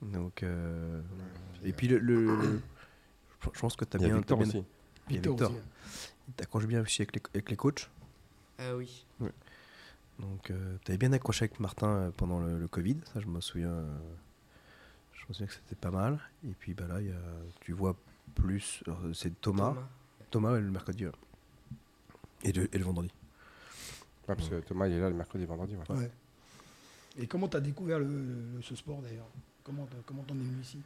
Donc, euh, et puis le, le- le- je pense que tu as bien, Victor t'as bien- aussi. Victor Victor. aussi, ouais. il t'accroche bien aussi avec les, avec les coachs. Euh, oui. Donc, tu avais bien accroché avec Martin euh, pendant le, le Covid, ça je me souviens. euh, je me souviens que c'était pas mal. Et puis bah là, il y a, tu vois plus. alors, C'est Thomas. Thomas. Thomas, ouais, le mercredi. ouais. Et, le, et le vendredi. Ouais, parce que Thomas, il est là le mercredi et vendredi. ouais. Ouais. Et comment tu as découvert le, le- ce sport d'ailleurs? Comment t'en es venu ici?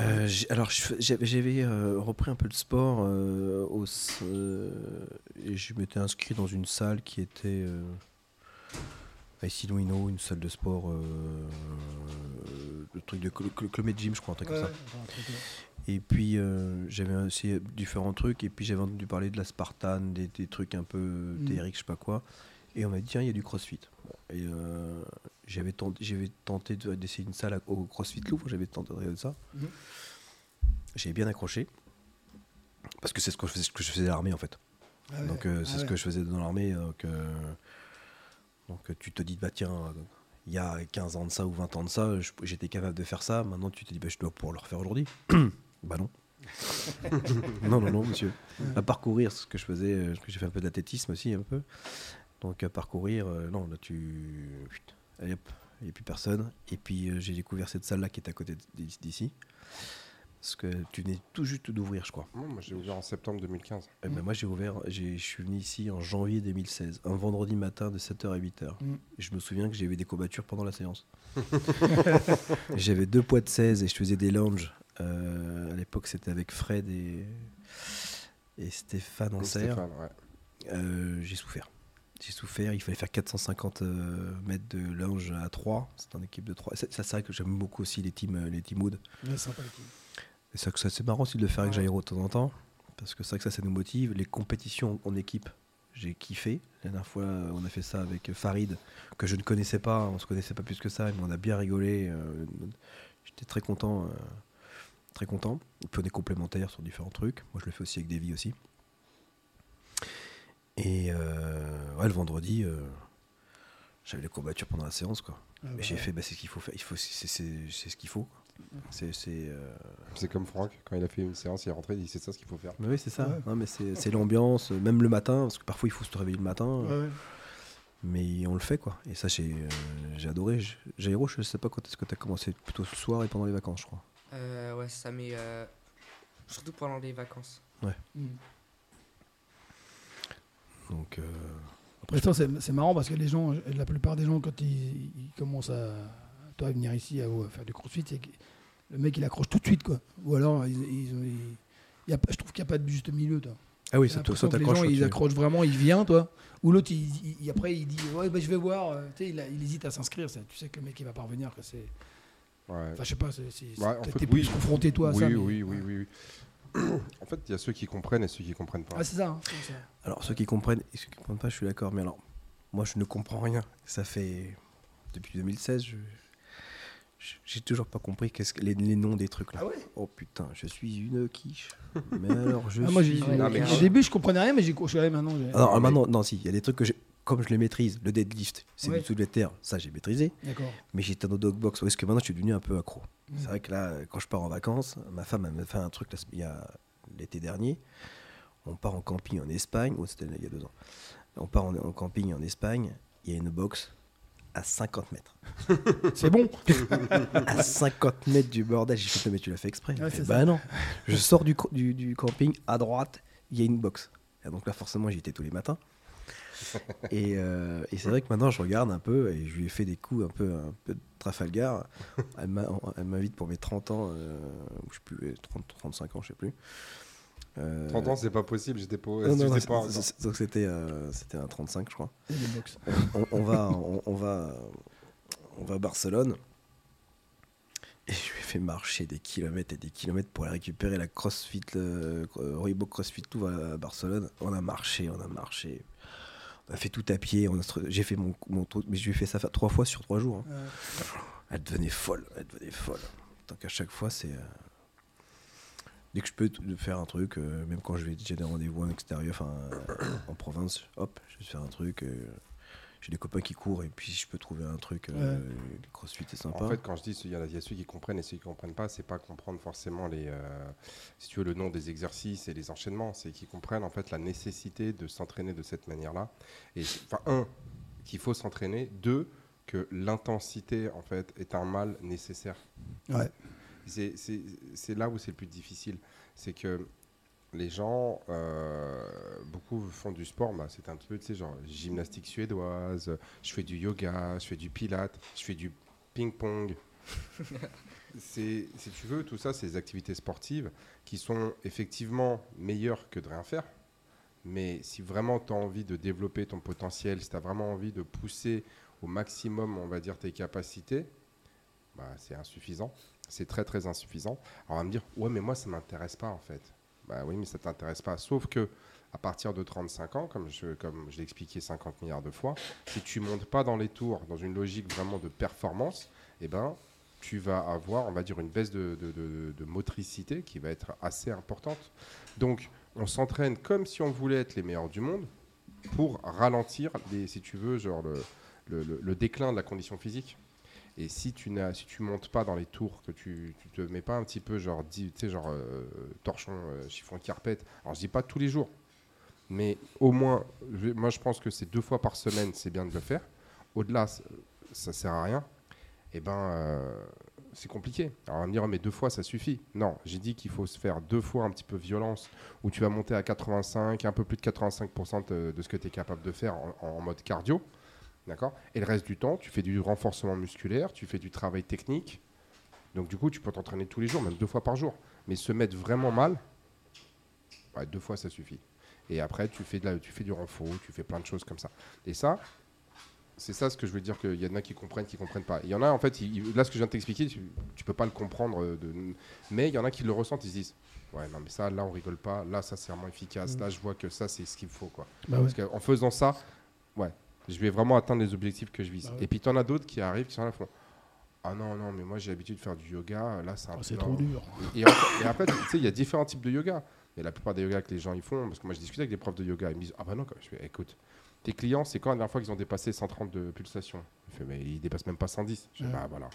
Euh, alors, j'avais euh, repris un peu le sport euh, au et je m'étais inscrit dans une salle qui était à Issy-Louino, une salle de sport, le truc de Cl- Cl- Club Med Gym, je crois, un truc Ouais, comme ça. Et puis j'avais aussi différents trucs, et puis j'avais entendu parler de la Spartan, des, des trucs un peu théoriques, je sais pas quoi. Et on m'a dit, tiens, il y a du crossfit. Et euh, j'avais tenté, j'avais tenté de- d'essayer une salle au crossfit Louvre, j'avais tenté de regarder ça. Mhm. J'ai bien accroché. Parce que c'est ce que je faisais, ce que je faisais à l'armée en fait. Ah ouais, donc euh, ah c'est ce que je faisais dans l'armée. Donc, euh, donc euh, tu te dis, bah tiens, il y a 15 ans de ça ou 20 ans de ça, j'étais capable de faire ça. Maintenant tu te dis, bah, je dois pouvoir le refaire aujourd'hui. bah non. non, non, non, monsieur. À parcourir, ce que je faisais, euh, parce que j'ai fait un peu d'athlétisme aussi, un peu. Donc à parcourir, euh, non, là tu. Chut, allez hop, il n'y a plus personne. Et puis euh, j'ai découvert cette salle-là qui est à côté d'ici. Parce que tu venais tout juste d'ouvrir, je crois. Non, moi, j'ai ouvert en septembre 2015. Eh ben, moi j'ai ouvert, j'ai- je suis venu ici en janvier 2016, un vendredi matin de 7h à 8h. Mm. Je me souviens que j'avais des courbatures pendant la séance. j'avais deux poids de 16 et je faisais des lunges. Euh, à l'époque c'était avec Fred et, et Stéphane Anser. Ouais. Euh, j'ai souffert. J'ai souffert, il fallait faire 450 euh, mètres de lunge à 3. C'est en équipe de 3. Ça, ça, c'est vrai que j'aime beaucoup aussi les teams, euh, les team wood. Ouais, sympa, les teams. Et c'est marrant aussi de le faire avec. Jairo de temps en temps, parce que c'est vrai que ça, ça nous motive. Les compétitions en équipe, j'ai kiffé. La dernière fois, on a fait ça avec Farid, que je ne connaissais pas, on se connaissait pas plus que ça, mais on a bien rigolé. euh, J'étais très content. euh, très content. Et puis on est complémentaires sur différents trucs. Moi, je le fais aussi avec Davy aussi. Et euh, ouais, le vendredi, euh, j'avais les courbatures pendant la séance, quoi. Ah, Et bah, j'ai fait, bah, c'est ce qu'il faut faire. Il faut, c'est, c'est- c'est ce qu'il faut. quoi. C'est, c'est, euh, C'est comme Franck, quand il a fait une séance, il est rentré, il dit c'est ça ce qu'il faut faire. Mais oui, c'est ça. Ouais. Non, mais c'est, c'est l'ambiance, euh, même le matin, parce que parfois il faut se réveiller le matin. ouais, ouais. Mais on le fait, quoi. Et ça, j'ai, euh, j'ai adoré. Jairo, je sais pas quand est-ce que tu as commencé. Plutôt ce soir et pendant les vacances, je crois. Euh, ouais, ça met. euh, surtout pendant les vacances. Mm. Donc, euh, Ça, c'est marrant parce que les gens, la plupart des gens, quand ils, ils commencent à, toi, à venir ici à, à faire du crossfit, c'est que le mec il accroche tout de suite, quoi. Ou alors, ils, ils ils- y a je trouve qu'il n'y a pas de juste milieu, toi. Ah oui, ça, que les t'accroche. gens, ils tu- accrochent vraiment, il vient, toi. Ou l'autre, il, après, il dit, ouais, bah, je vais voir. euh, Tu sais, il, a- il hésite à s'inscrire. Tu sais que le mec, il va pas revenir. que c'est- Ouais. Enfin, je sais pas, c'est, c'est, Ouais, en t'es- fait, oui. plus confronté, toi, à oui, ça. mais- oui, oui, oui. En fait, il y a ceux qui comprennent et ceux qui comprennent pas. Ah, c'est ça. hein, c'est ça. Alors, ceux qui comprennent et ceux qui comprennent pas, je suis d'accord. Mais alors, moi, je ne comprends rien. Ça fait. Depuis 2016, je. je- J'ai toujours pas compris qu'est-ce que les, les noms des trucs là. Ah ouais Oh putain, je suis une quiche. Mais alors, je Ah, moi, suis. j'ai, Ouais, Non, mais au début, je comprenais rien, mais j'ai couché maintenant. Alors, mais- maintenant, non, si, il y a des trucs que j'ai. Comme je les maîtrise, le deadlift, c'est Ouais. du soulevé de terre, ça j'ai maîtrisé. Mais j'étais dans dog box, parce que maintenant je suis devenu un peu accro. Mm. C'est vrai que là, quand je pars en vacances, ma femme m'a fait un truc sem- il y a l'été dernier. On part en camping en Espagne, c'était il y a deux ans. On part en, en camping en Espagne, il y a une box à 50 mètres. C'est bon. à 50 mètres du bordel, j'ai fait, mais tu l'as fait exprès. Ouais, fait, bah ça. non. Je sors du, du, du camping, à droite, il y a une box. Et donc là, forcément, j'y étais tous les matins. Et euh, et c'est vrai que maintenant, je regarde un peu et je lui ai fait des coups un peu, un peu de Trafalgar. Elle m'invite pour mes 30 ans, euh, ou je sais plus, 30, 35 ans, je sais plus. Euh, 30 ans, c'est pas possible, j'étais pas. non, non, non, pas donc c'était euh, c'était un 35, je crois box. on, on va, on, on va, on va à Barcelone. Et je lui ai fait marcher des kilomètres et des kilomètres pour aller récupérer la CrossFit, le, euh, Reebok CrossFit tout à Barcelone. On a marché, on a marché. On a fait tout à pied. J'ai fait mon, mon truc, mais je lui ai fait ça trois fois sur trois jours. hein. Ouais. Elle devenait folle, elle devenait folle. Donc à chaque fois, c'est. euh, Dès que je peux faire un truc, euh, même quand je vais j'ai des rendez-vous en extérieur, enfin euh, en province, hop, je vais faire un truc. euh, j'ai des copains qui courent et puis je peux trouver un truc, euh, le crossfit est sympa. En fait, quand je dis il y, a- il y a ceux qui comprennent et ceux qui comprennent pas, c'est pas comprendre forcément les, euh, si tu veux, le nom des exercices et les enchaînements, c'est qu'ils comprennent en fait la nécessité de s'entraîner de cette manière-là. Et enfin, un, qu'il faut s'entraîner. Deux, que l'intensité en fait est un mal nécessaire. Ouais. C'est- C'est c'est là où c'est le plus difficile. C'est que les gens, euh, beaucoup font du sport, bah, c'est un petit peu, tu sais, genre gymnastique suédoise, je fais du yoga, je fais du pilate, je fais du ping-pong. si tu veux, tout ça, c'est des activités sportives qui sont effectivement meilleures que de rien faire. Mais si vraiment tu as envie de développer ton potentiel, si tu as vraiment envie de pousser au maximum, on va dire, tes capacités, bah, c'est insuffisant. C'est très très insuffisant. Alors on va me dire, ouais, mais moi ça m'intéresse pas en fait. Bah oui, mais ça t'intéresse pas. Sauf que à partir de 35 ans, comme je, l'ai expliqué 50 milliards de fois, si tu montes pas dans les tours dans une logique vraiment de performance, eh ben, tu vas avoir, on va dire, une baisse de, motricité qui va être assez importante. Donc, on s'entraîne comme si on voulait être les meilleurs du monde pour ralentir, si tu veux, genre le déclin de la condition physique. Et si tu n'as, si tu montes pas dans les tours, que tu, tu te mets pas un petit peu genre, tu sais, genre euh, torchon, euh, chiffon carpette. Alors je dis pas tous les jours, mais au moins, moi je pense que c'est deux fois par semaine, c'est bien de le faire. Au-delà, ça sert à rien. Et ben, euh, c'est compliqué. Alors on va me dire, Oh, mais deux fois ça suffit. Non, j'ai dit qu'il faut se faire deux fois un petit peu violence, où tu vas monter à 85, un peu plus de 85% de, ce que tu es capable de faire en mode cardio. D'accord? Et le reste du temps, tu fais du renforcement musculaire, tu fais du travail technique. Donc, du coup, tu peux t'entraîner tous les jours, même deux fois par jour. Mais se mettre vraiment mal, ouais, deux fois, ça suffit. Et après, tu fais, de la, tu fais du renfort, tu fais plein de choses comme ça. Et ça, c'est ça ce que je veux dire qu'il y en a qui comprennent, qui comprennent pas. Il y en a, en fait, là, ce que je viens de t'expliquer, tu, tu peux pas le comprendre. euh, de- mais il y en a qui le ressentent, ils se disent Ouais, non, mais ça, là, on rigole pas. Là, ça, c'est vraiment efficace. Mm. Là, je vois que ça, c'est ce qu'il faut. Quoi. Bah ouais. Parce qu'en faisant ça, ouais, je vais vraiment atteindre les objectifs que je vise. Bah ouais. Et puis, tu en as d'autres qui arrivent, qui sont là, font Ah non, non, mais moi j'ai l'habitude de faire du yoga. Là, c'est un peu- c'est trop dur. Et, encore- et après, tu sais, il y a différents types de yoga. A la plupart des yogas que les gens ils font. Parce que moi, je discute avec des profs de yoga. Ils me disent Ah bah non, je fais Écoute, tes clients, c'est quand la dernière fois qu'ils ont dépassé 130 de pulsations? Il fait Mais ils dépassent même pas 110. Je fais Ouais. Bah voilà.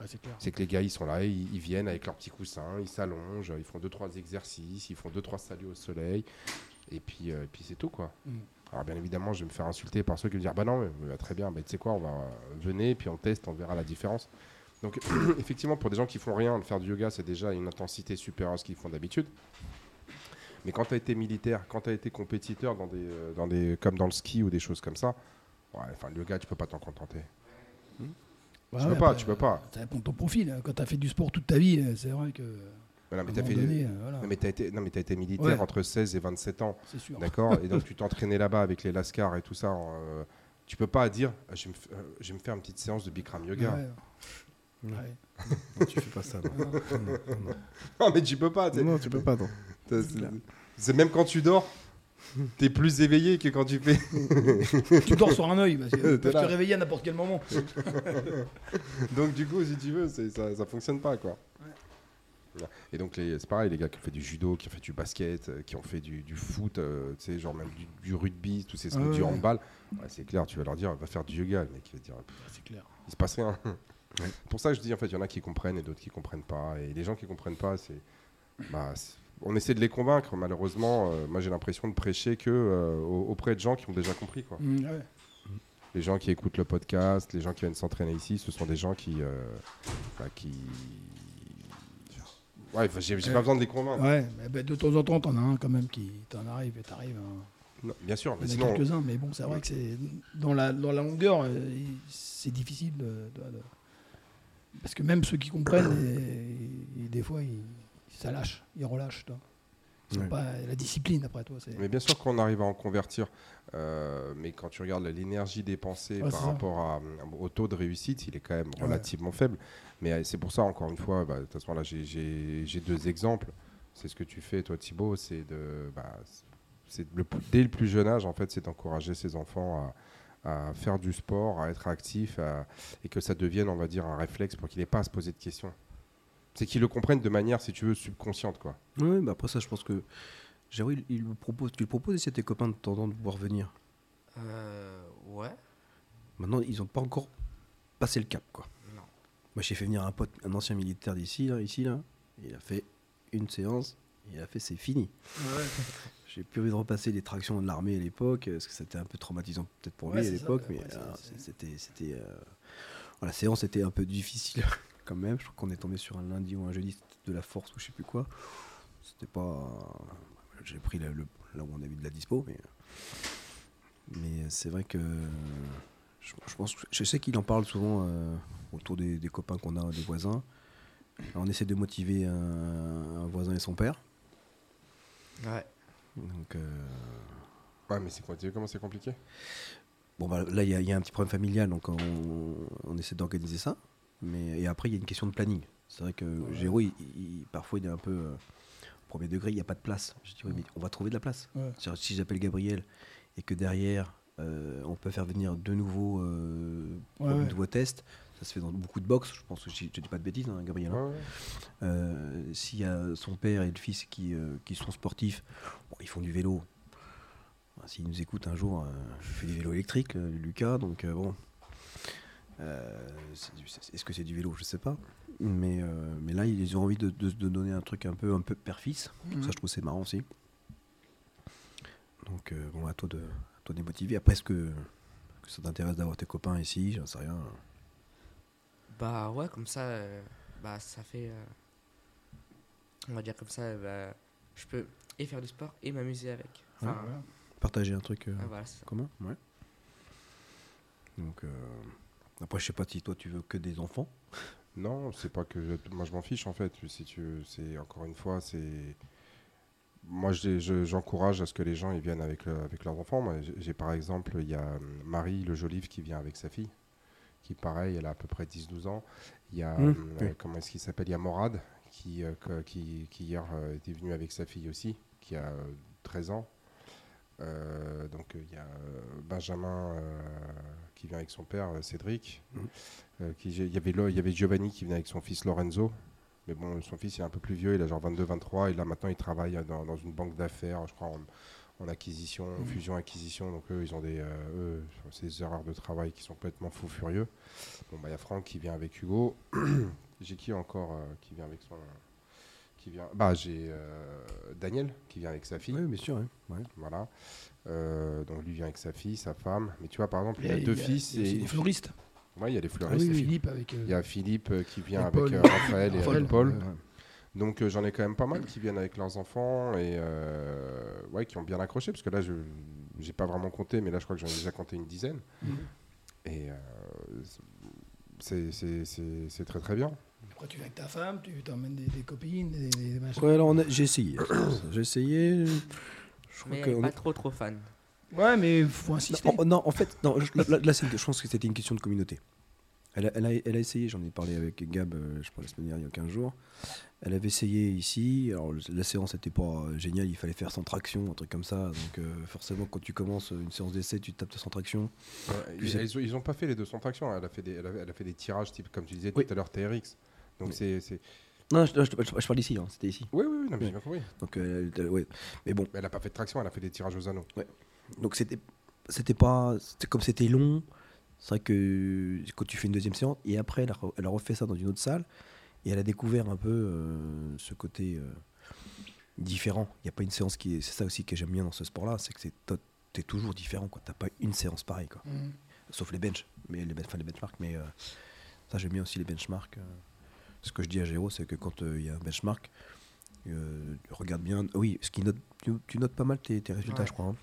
Ouais, c'est clair. C'est que les gars, ils sont là, ils, ils viennent avec leurs petits coussins, ils s'allongent, ils font deux trois exercices, ils font deux trois saluts au soleil, et puis, euh, et puis c'est tout quoi. Mm. Alors bien évidemment, je vais me faire insulter par ceux qui vont dire bah non, mais, bah, très bien, bah, tu sais quoi, on va euh, venez, puis on teste, on verra la différence. Donc effectivement, pour des gens qui font rien, de faire du yoga, c'est déjà une intensité supérieure à ce qu'ils font d'habitude. Mais quand tu as été militaire, quand tu as été compétiteur dans des, euh, dans des, comme dans le ski ou des choses comme ça, ouais, enfin le yoga, tu peux pas t'en contenter. Ouais, Tu peux ouais, pas, après, tu peux pas. Ça dépend de ton profil. Quand tu as fait du sport toute ta vie, euh, c'est vrai que. Voilà, mais t'as moment fait- donné, euh, voilà, Non mais t'as été, non, mais t'as été militaire Ouais. entre 16 et 27 ans, c'est sûr. d'accord Et donc tu t'entraînais là-bas avec les lascars et tout ça. euh, tu peux pas dire, ah, je vais, me f- euh, je vais me faire une petite séance de Bikram yoga. Ouais. Ouais. Non, tu fais pas ça, non. Non, non, non. Non mais tu peux pas. t'es- Non, tu peux pas, c'est- même quand tu dors, t'es plus éveillé que quand tu fais. tu dors sur un œil, parce que peuvent te réveiller à n'importe quel moment. donc du coup, si tu veux, ça, ça fonctionne pas quoi. Ouais. Et donc c'est pareil, les gars qui ont fait du judo, qui ont fait du basket, euh, qui ont fait du, du foot, euh, tu sais, genre même du, du rugby, tous ces Ah du ouais. handball, ouais, c'est clair, tu vas leur dire, va faire du yoga, le mec il va dire, c'est clair. il se passe rien. C'est Pour ça que je dis en fait, il y en a qui comprennent et d'autres qui comprennent pas. Et les gens qui comprennent pas, c'est, bah, on essaie de les convaincre. Malheureusement, euh, moi j'ai l'impression de prêcher que euh, au- auprès de gens qui ont déjà compris quoi. Mm, ouais. Les gens qui écoutent le podcast, les gens qui viennent s'entraîner ici, ce sont des gens qui, euh, bah, qui, ouais, j'ai, pas besoin de les convaincre. Ouais, mais ben, de temps en temps, t'en as un quand même qui t'en arrive et t'arrives. hein. Non, bien sûr, mais Il y en sinon, a quelques-uns, mais bon, c'est vrai que c'est dans la, dans la longueur, euh, c'est difficile de, de- de- Parce que même ceux qui comprennent, et, et des fois, ils, ça lâche, ils relâchent. toi. Ouais. pas la discipline après toi. c'est- Mais bien sûr qu'on arrive à en convertir. Euh, mais quand tu regardes l'énergie dépensée Ouais, par rapport à- au taux de réussite, il est quand même Ouais. relativement faible. Mais euh, c'est pour ça, encore une fois, bah, de toute façon, là, j'ai- deux exemples. C'est ce que tu fais, toi, Thibaut, c'est de. bah, le dès le plus jeune âge, en fait, c'est d'encourager ses enfants à, à faire du sport, à être actifs, à- et que ça devienne, on va dire, un réflexe pour qu'il n'ait pas à se poser de questions. C'est qu'ils le comprennent de manière, si tu veux, subconsciente, quoi. Ouais, bah après ça, je pense que. Géraud, il, il propose, tu le proposes ici à tes copains de temps de pouvoir venir. Euh, ouais. Maintenant, ils n'ont pas encore passé le cap, quoi. Moi, j'ai fait venir un pote, un ancien militaire d'ici, là, ici, là. Il a fait une séance, il a fait, c'est fini. J'ai plus envie de repasser les tractions de l'armée à l'époque, parce que c'était un peu traumatisant peut-être pour Ouais, lui à l'époque, mais ouais, euh, c'était, c'était, euh, voilà, la séance était un peu difficile quand même. Je crois qu'on est tombé sur un lundi ou un jeudi, de la force ou je sais plus quoi. C'était pas, j'ai pris la- le, là où on a eu de la dispo, mais, mais c'est vrai que je, je pense, je sais qu'il en parle souvent euh, autour des, des copains qu'on a, des voisins. On essaie de motiver un, un voisin et son père. Ouais. Donc, euh, Ouais, mais c'est comment c'est compliqué? Bon, bah, là, il y, a- il y a un petit problème familial, donc on, on essaie d'organiser ça. Mais, et après, il y a une question de planning. C'est vrai que Géraud, il- il- parfois, il est un peu euh, au premier degré, il n'y a pas de place. Je dis, oui, mais on va trouver de la place. Ouais. Si j'appelle Gabriel et que derrière, euh, on peut faire venir de nouveaux, euh, pour Ouais, de ouais. nouveaux tests, ça se fait dans beaucoup de box, je pense que je ne dis pas de bêtises, hein, Gabriel. hein. Ouais, ouais. Euh, S'il y a son père et le fils qui, euh, qui sont sportifs, bon, ils font du vélo. Enfin, S'il nous écoute un jour, euh, il fait du vélo électrique, euh, Lucas, donc euh, bon. Euh, Est-ce que c'est du vélo? Je sais pas. Mais, euh, mais là, ils ont envie de, de- de donner un truc un peu, un peu père-fils. Donc Mhm. Ça, je trouve c'est marrant aussi. Donc, euh, bon, à toi de, les motiver. Après, est-ce que, que ça t'intéresse d'avoir tes copains ici? J'en sais rien. Bah ouais, comme ça, euh, bah ça fait. euh, on va dire comme ça, bah, je peux et faire du sport et m'amuser avec. Enfin, Ouais, voilà. Partager un truc. euh, ah, voilà, c'est ça. commun Ouais. Donc, euh, après, je sais pas si toi tu veux que des enfants. Non, c'est pas que je- moi je m'en fiche en fait. Si tu, veux, c'est encore une fois, c'est moi je- je- j'encourage à ce que les gens ils viennent avec le- avec leurs enfants. J'ai par exemple il y a hum, Marie Le Joliffe qui vient avec sa fille, qui pareil, elle a à peu près 10-12 ans. Il y a Mmh, hum, oui. euh, comment est-ce qu'il s'appelle? Il y a Morad qui euh, qui, qui hier euh, était venu avec sa fille aussi, qui a euh, 13 ans. Euh, donc euh, il y a euh, Benjamin euh, qui vient avec son père, euh, Cédric. Euh, qui- il, y avait, il y avait Giovanni qui venait avec son fils Lorenzo. Mais bon, son fils il est un peu plus vieux, il a genre 22-23, et là maintenant il travaille dans, dans une banque d'affaires, je crois, en, en acquisition, Mhm. fusion-acquisition. Donc eux, ils ont des, euh, eux, des erreurs de travail qui sont complètement fous furieux. Bon, bah il y a Franck qui vient avec Hugo. j'ai qui encore euh, qui vient avec son. Qui vient... Bah j'ai euh, Daniel qui vient avec sa fille. Oui, bien sûr. hein. Ouais. Voilà. Euh, donc lui vient avec sa fille, sa femme. Mais tu vois, par exemple, il a deux il y a- fils il y a aussi et des fleuristes. Il y a les Ah fleuristes. oui, Philippe avec. euh, Il y a Philippe euh, qui vient avec Paul. euh, Raphaël et Raphaël. avec Paul. Donc euh, j'en ai quand même pas mal qui viennent avec leurs enfants et euh, ouais, qui ont bien accroché parce que là je j'ai pas vraiment compté, mais là je crois que j'en ai déjà compté une dizaine. Mhm. Et euh, c'est- c'est c'est- c'est très très bien. Après, tu viens avec ta femme, tu t'emmènes des, des copines, des, des machins. Ouais, j'ai essayé. j'ai essayé. Je crois Mais que elle est on pas trop trop fan. Ouais, mais faut insister. Non, en- non, en fait, non, je- là, là, c'est une- je pense que c'était une question de communauté. Elle a, elle a- elle a essayé, j'en ai parlé avec Gab, euh, je crois, la semaine dernière, il y a 15 jours. Elle avait essayé ici. Alors, la séance n'était pas euh, géniale, il fallait faire sans traction, un truc comme ça. Donc, euh, forcément, quand tu commences une séance d'essai, tu tapes sans traction. Ouais, ils, c'est- ils ont, ils ont pas fait les 200 tractions. Elle a fait des, elle a, elle a fait des tirages type comme tu disais Oui. tout à l'heure TRX. Donc Oui. c'est Non, je, je- je- je parle d'ici, hein, c'était ici. oui oui, oui non, mais Oui. j'ai bien compris. Donc, euh, elle- ouais. Mais bon, Mais elle a pas fait de traction, elle a fait des tirages aux anneaux. Donc c'était c'était pas. c'était- Comme c'était long, c'est vrai que quand tu fais une deuxième séance, et après, elle a, re- elle a refait ça dans une autre salle, et elle a découvert un peu euh, ce côté euh, différent. Il n'y a pas une séance qui est. C'est ça aussi que j'aime bien dans ce sport-là, c'est que toi, t'es toujours différent. Tu n'as pas une séance pareille. Quoi. Mhm. Sauf les bench, mais les, ben- enfin, les benchmarks. Mais euh, ça, j'aime bien aussi les benchmarks. Ce que je dis à Géraud, c'est que quand il y a un benchmark, regarde bien. Oui, ce qui note, tu, tu notes pas mal tes, tes résultats, Ouais. je crois. hein.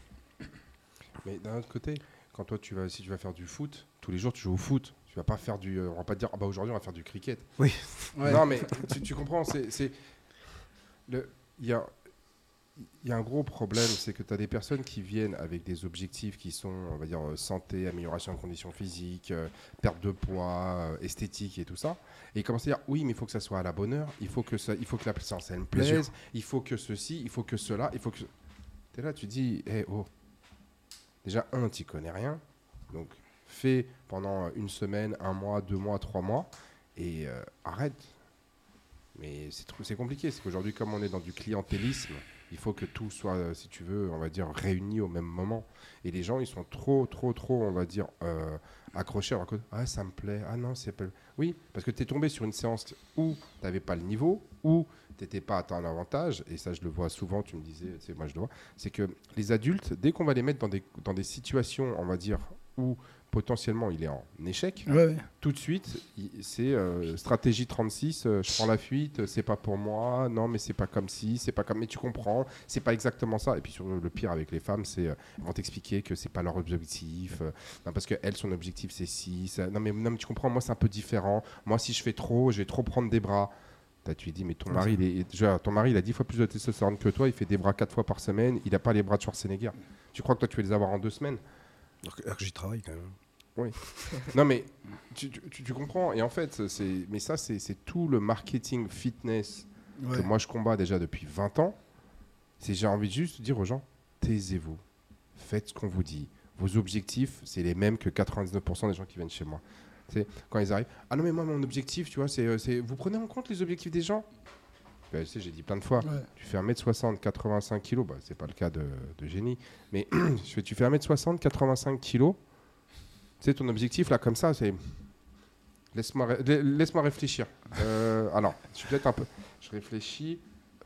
Mais d'un autre côté, quand toi tu vas si tu vas faire du foot, tous les jours tu joues au foot. Tu vas pas faire du euh, on va pas te dire ah bah aujourd'hui on va faire du cricket. Ouais. Non mais tu, tu comprends, c'est c'est- le il y a il y a un gros problème, c'est que tu as des personnes qui viennent avec des objectifs qui sont, on va dire, euh, santé, amélioration de conditions physiques, euh, perte de poids, euh, esthétique et tout ça. Et ils commencent à dire, oui, mais il faut que ça soit à la bonne heure, il faut que, ça, il faut que la séance, elle me plaise, il faut que ceci, il faut que cela, il faut que... Tu es là, tu dis, hé, oh, déjà, un, tu connais rien, donc fais pendant une semaine, un mois, deux mois, trois mois, et euh, arrête. Mais c'est compliqué, c'est qu'aujourd'hui, comme on est dans du clientélisme, il faut que tout soit, euh, si tu veux, on va dire, réuni au même moment. Et les gens, ils sont trop, trop, trop, on va dire, euh, accrochés. Alors que, ah, ça me plaît, ah non, c'est pas. Oui, parce que tu es tombé sur une séance où tu n'avais pas le niveau, où tu n'étais pas à ton avantage, et ça, je le vois souvent, tu me disais, c'est moi, je le vois, c'est que les adultes, dès qu'on va les mettre dans des, dans des situations, on va dire, où potentiellement il est en échec, Ouais, tout de suite, c'est euh, stratégie 36, euh, je prends la fuite, c'est pas pour moi, non mais c'est pas comme si, c'est pas comme, mais tu comprends, c'est pas exactement ça. Et puis sur le, pire avec les femmes, c'est euh, vont t'expliquer que c'est pas leur objectif, euh, non, parce que elle son objectif c'est si, ça- non mais non mais tu comprends, moi c'est un peu différent. Moi si je fais trop, je vais trop prendre des bras. Là, tu lui dis mais ton mari, il est, dire, ton mari il a 10 fois plus de testostérone que toi, il fait des bras 4 fois par semaine, il a pas les bras de Schwarzenegger. Tu crois que toi tu vas les avoir en deux semaines? Alors que, j'y travaille quand même. non mais tu, tu- comprends et en fait c'est mais ça c'est c'est tout le marketing fitness Ouais. que moi je combats déjà depuis 20 ans. C'est j'ai envie de juste dire aux gens taisez-vous, faites ce qu'on vous dit. Vos objectifs c'est les mêmes que 99% des gens qui viennent chez moi. C'est quand ils arrivent ah non mais moi mon objectif tu vois c'est euh, vous prenez en compte les objectifs des gens? Ben, tu sais, j'ai dit plein de fois, Ouais. tu fais 1m60, 85 kg, bah, c'est pas le cas de, de génie, mais je fais, tu fais 1m60, 85 kg, c'est ton objectif là comme ça, c'est. Laisse-moi ré- la- laisse-moi réfléchir. Euh, alors, je suis peut-être un peu. Je réfléchis.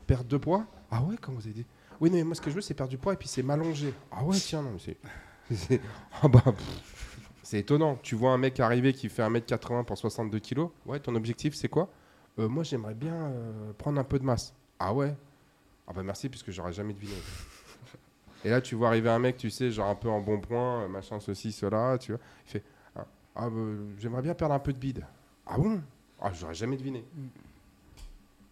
Perte de poids? Ah ouais, comme vous avez dit. Oui, non, mais moi ce que je veux, c'est perdre du poids et puis c'est m'allonger. Ah ouais, tiens, non, mais c'est. c'est- Ah bah, pff, c'est étonnant. Tu vois un mec arriver qui fait 1m80 pour 62 kg. Ouais, ton objectif, c'est quoi? Euh, Moi, j'aimerais bien euh, prendre un peu de masse. Ah ouais? Ah bah merci, puisque j'aurais jamais deviné. Et là, tu vois arriver un mec, tu sais, genre un peu en bon point, euh, machin, ceci, cela, tu vois. Il fait Ah, ah, bah, j'aimerais bien perdre un peu de bide. Ah bon? Ah, j'aurais jamais deviné.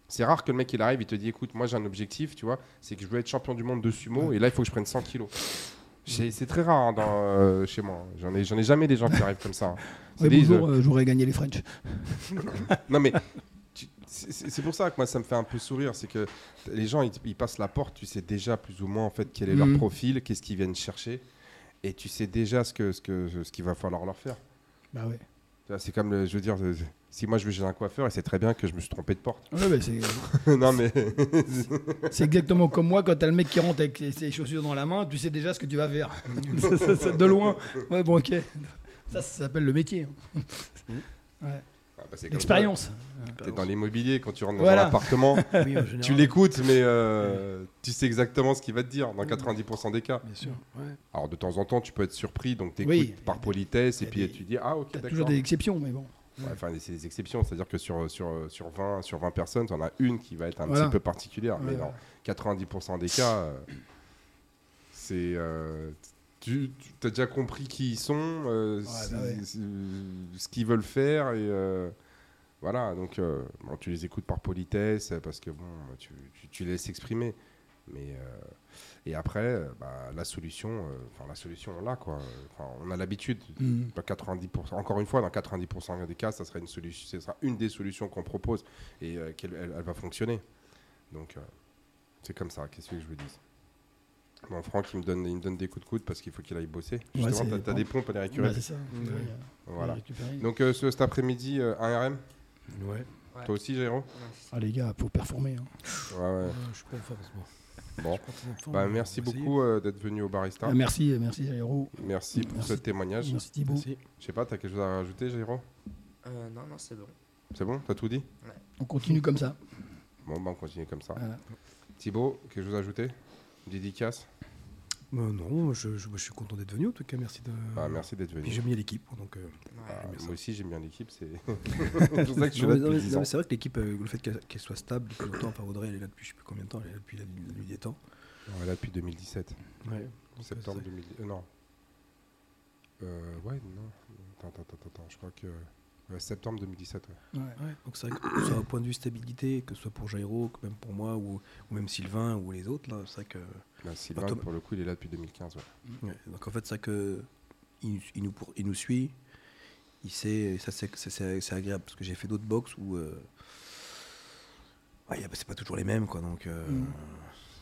C'est rare que le mec il arrive, il te dit écoute, moi j'ai un objectif, tu vois, c'est que je veux être champion du monde de sumo et là il faut que je prenne 100 kilos. C'est très rare hein, dans, euh, chez moi. J'en ai, jamais des gens qui arrivent comme ça. hein. Ouais, des- bonjour, euh, j'aurais gagné les French. non mais c'est pour ça que moi ça me fait un peu sourire, c'est que les gens ils, ils passent la porte, tu sais déjà plus ou moins en fait quel est leur Mhm. profil, qu'est-ce qu'ils viennent chercher. et tu sais déjà ce que ce que ce qu'il va falloir leur faire. Bah ouais. C'est comme, le- je veux dire, euh, si moi je vais chez un coiffeur, il sait très bien que je me suis trompé de porte. Ouais, bah, c'est non mais c'est exactement comme moi quand t'as le mec qui rentre avec ses- chaussures dans la main, tu sais déjà ce que tu vas faire. De loin. Ouais, bon, ok. Ça, ça s'appelle le métier. hein. Ouais. Ah, bah, ça. T'es dans l'immobilier quand tu rentres dans Voilà. un appartement, Oui, en tu l'écoutes, mais euh, tu sais exactement ce qu'il va te dire dans 90% des cas. Bien sûr. Ouais. Alors de temps en temps, tu peux être surpris, donc t'écoutes Oui. par politesse et puis des- tu dis ah ok T'as d'accord. toujours des exceptions, mais bon. Ouais, Enfin, c'est des exceptions, c'est-à-dire que sur, sur, sur, 20, sur 20 personnes, tu en as une qui va être un Voilà. petit peu particulière. mais dans ouais. 90% des cas, euh, c'est. euh, tu as déjà compris qui ils sont, euh, bah ouais. ce qu'ils veulent faire, et euh, voilà. Donc, euh, bon, tu les écoutes par politesse, parce que bon, tu, tu, tu les laisses exprimer. Mais, et après, bah, la solution, enfin, la solution, on l'a, quoi. Enfin, on a l'habitude. Mhm. Dans 90%, encore une fois, dans 90% des cas, ça sera une, solution, ce sera une des solutions qu'on propose et qu'elle elle, elle va fonctionner. Donc, c'est comme ça. Qu'est-ce que je vous dis Bon, Franck, il me, donne, il me donne des coups de coude parce qu'il faut qu'il aille bosser. Ouais, Justement, t'as- t'as des pompes à les récupérer. Ouais, c'est ça. Ouais, voilà. Donc, euh, ce- cet après-midi, euh, un RM Ouais. Ouais. Toi aussi, Jairo Ouais. Ah, les gars, faut performer. hein. Ouais, ouais. Je suis pas en forme en ce moment. Bon. Forme, Bah, merci beaucoup euh, d'être venu au Barista. Ah, merci, merci Jairo. Merci pour Merci. ce témoignage. Merci Thibaut. Je sais pas, t'as quelque chose à rajouter, Jairo Euh, non, non, c'est bon. C'est bon T'as tout dit On continue comme ça. Bon, bah, on continue comme ça. Voilà. Thibaut, quelque chose à ajouter? Dédicace Bah, non, je, je- je suis content d'être venu en tout cas. Merci de. Merci d'être venu. Puis j'aime bien l'équipe. Donc, euh. Ah, bien moi aussi, j'aime bien l'équipe. C'est c'est pour ça que je suis Non, là mais- non, depuis mais- 10 non, ans. mais c'est vrai que l'équipe, euh, le fait qu'elle soit stable depuis longtemps, enfin Audrey, elle est là depuis je sais plus combien de temps, elle est là depuis la, la nuit des temps. On est là depuis 2017. Ouais. Septembre c'est- 2010. euh, non. Euh, ouais, non. Attends, attends, attends, attends. Je crois que. Septembre 2017, ouais. Ouais. Ouais, donc c'est vrai que sur un point de vue stabilité, que ce soit pour Jairo, que même pour moi, ou, ou même Sylvain, ou les autres, là, c'est vrai que. Bah, Sylvain, Tom- pour le coup, il est là depuis 2015. Ouais. Ouais, donc en fait, c'est vrai que il, il nous, pour- il nous suit, il sait, et ça c'est c'est- c'est- c'est agréable, parce que j'ai fait d'autres box où. euh, c'est pas toujours les mêmes, quoi, donc. euh, Mm.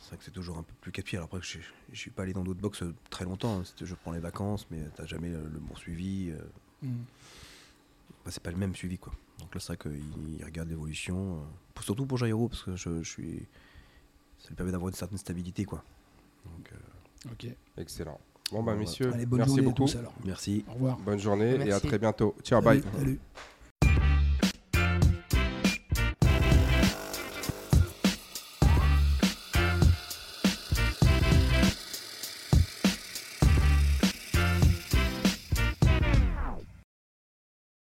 C'est vrai que c'est toujours un peu plus capier. Alors après, je je suis pas allé dans d'autres box euh, très longtemps. hein. Je prends les vacances, mais t'as jamais le bon suivi. euh, Mhm. Bah, c'est pas le même suivi quoi. Donc là c'est vrai qu'il regarde l'évolution, euh, surtout pour Jairo parce que je, je suis, ça lui permet d'avoir une certaine stabilité quoi. Donc euh, Ok. Excellent. Bon, bah, messieurs, Allez, bonne merci beaucoup. tous alors. merci. Au revoir. Bonne journée et à très bientôt. Ciao, bye. Salut.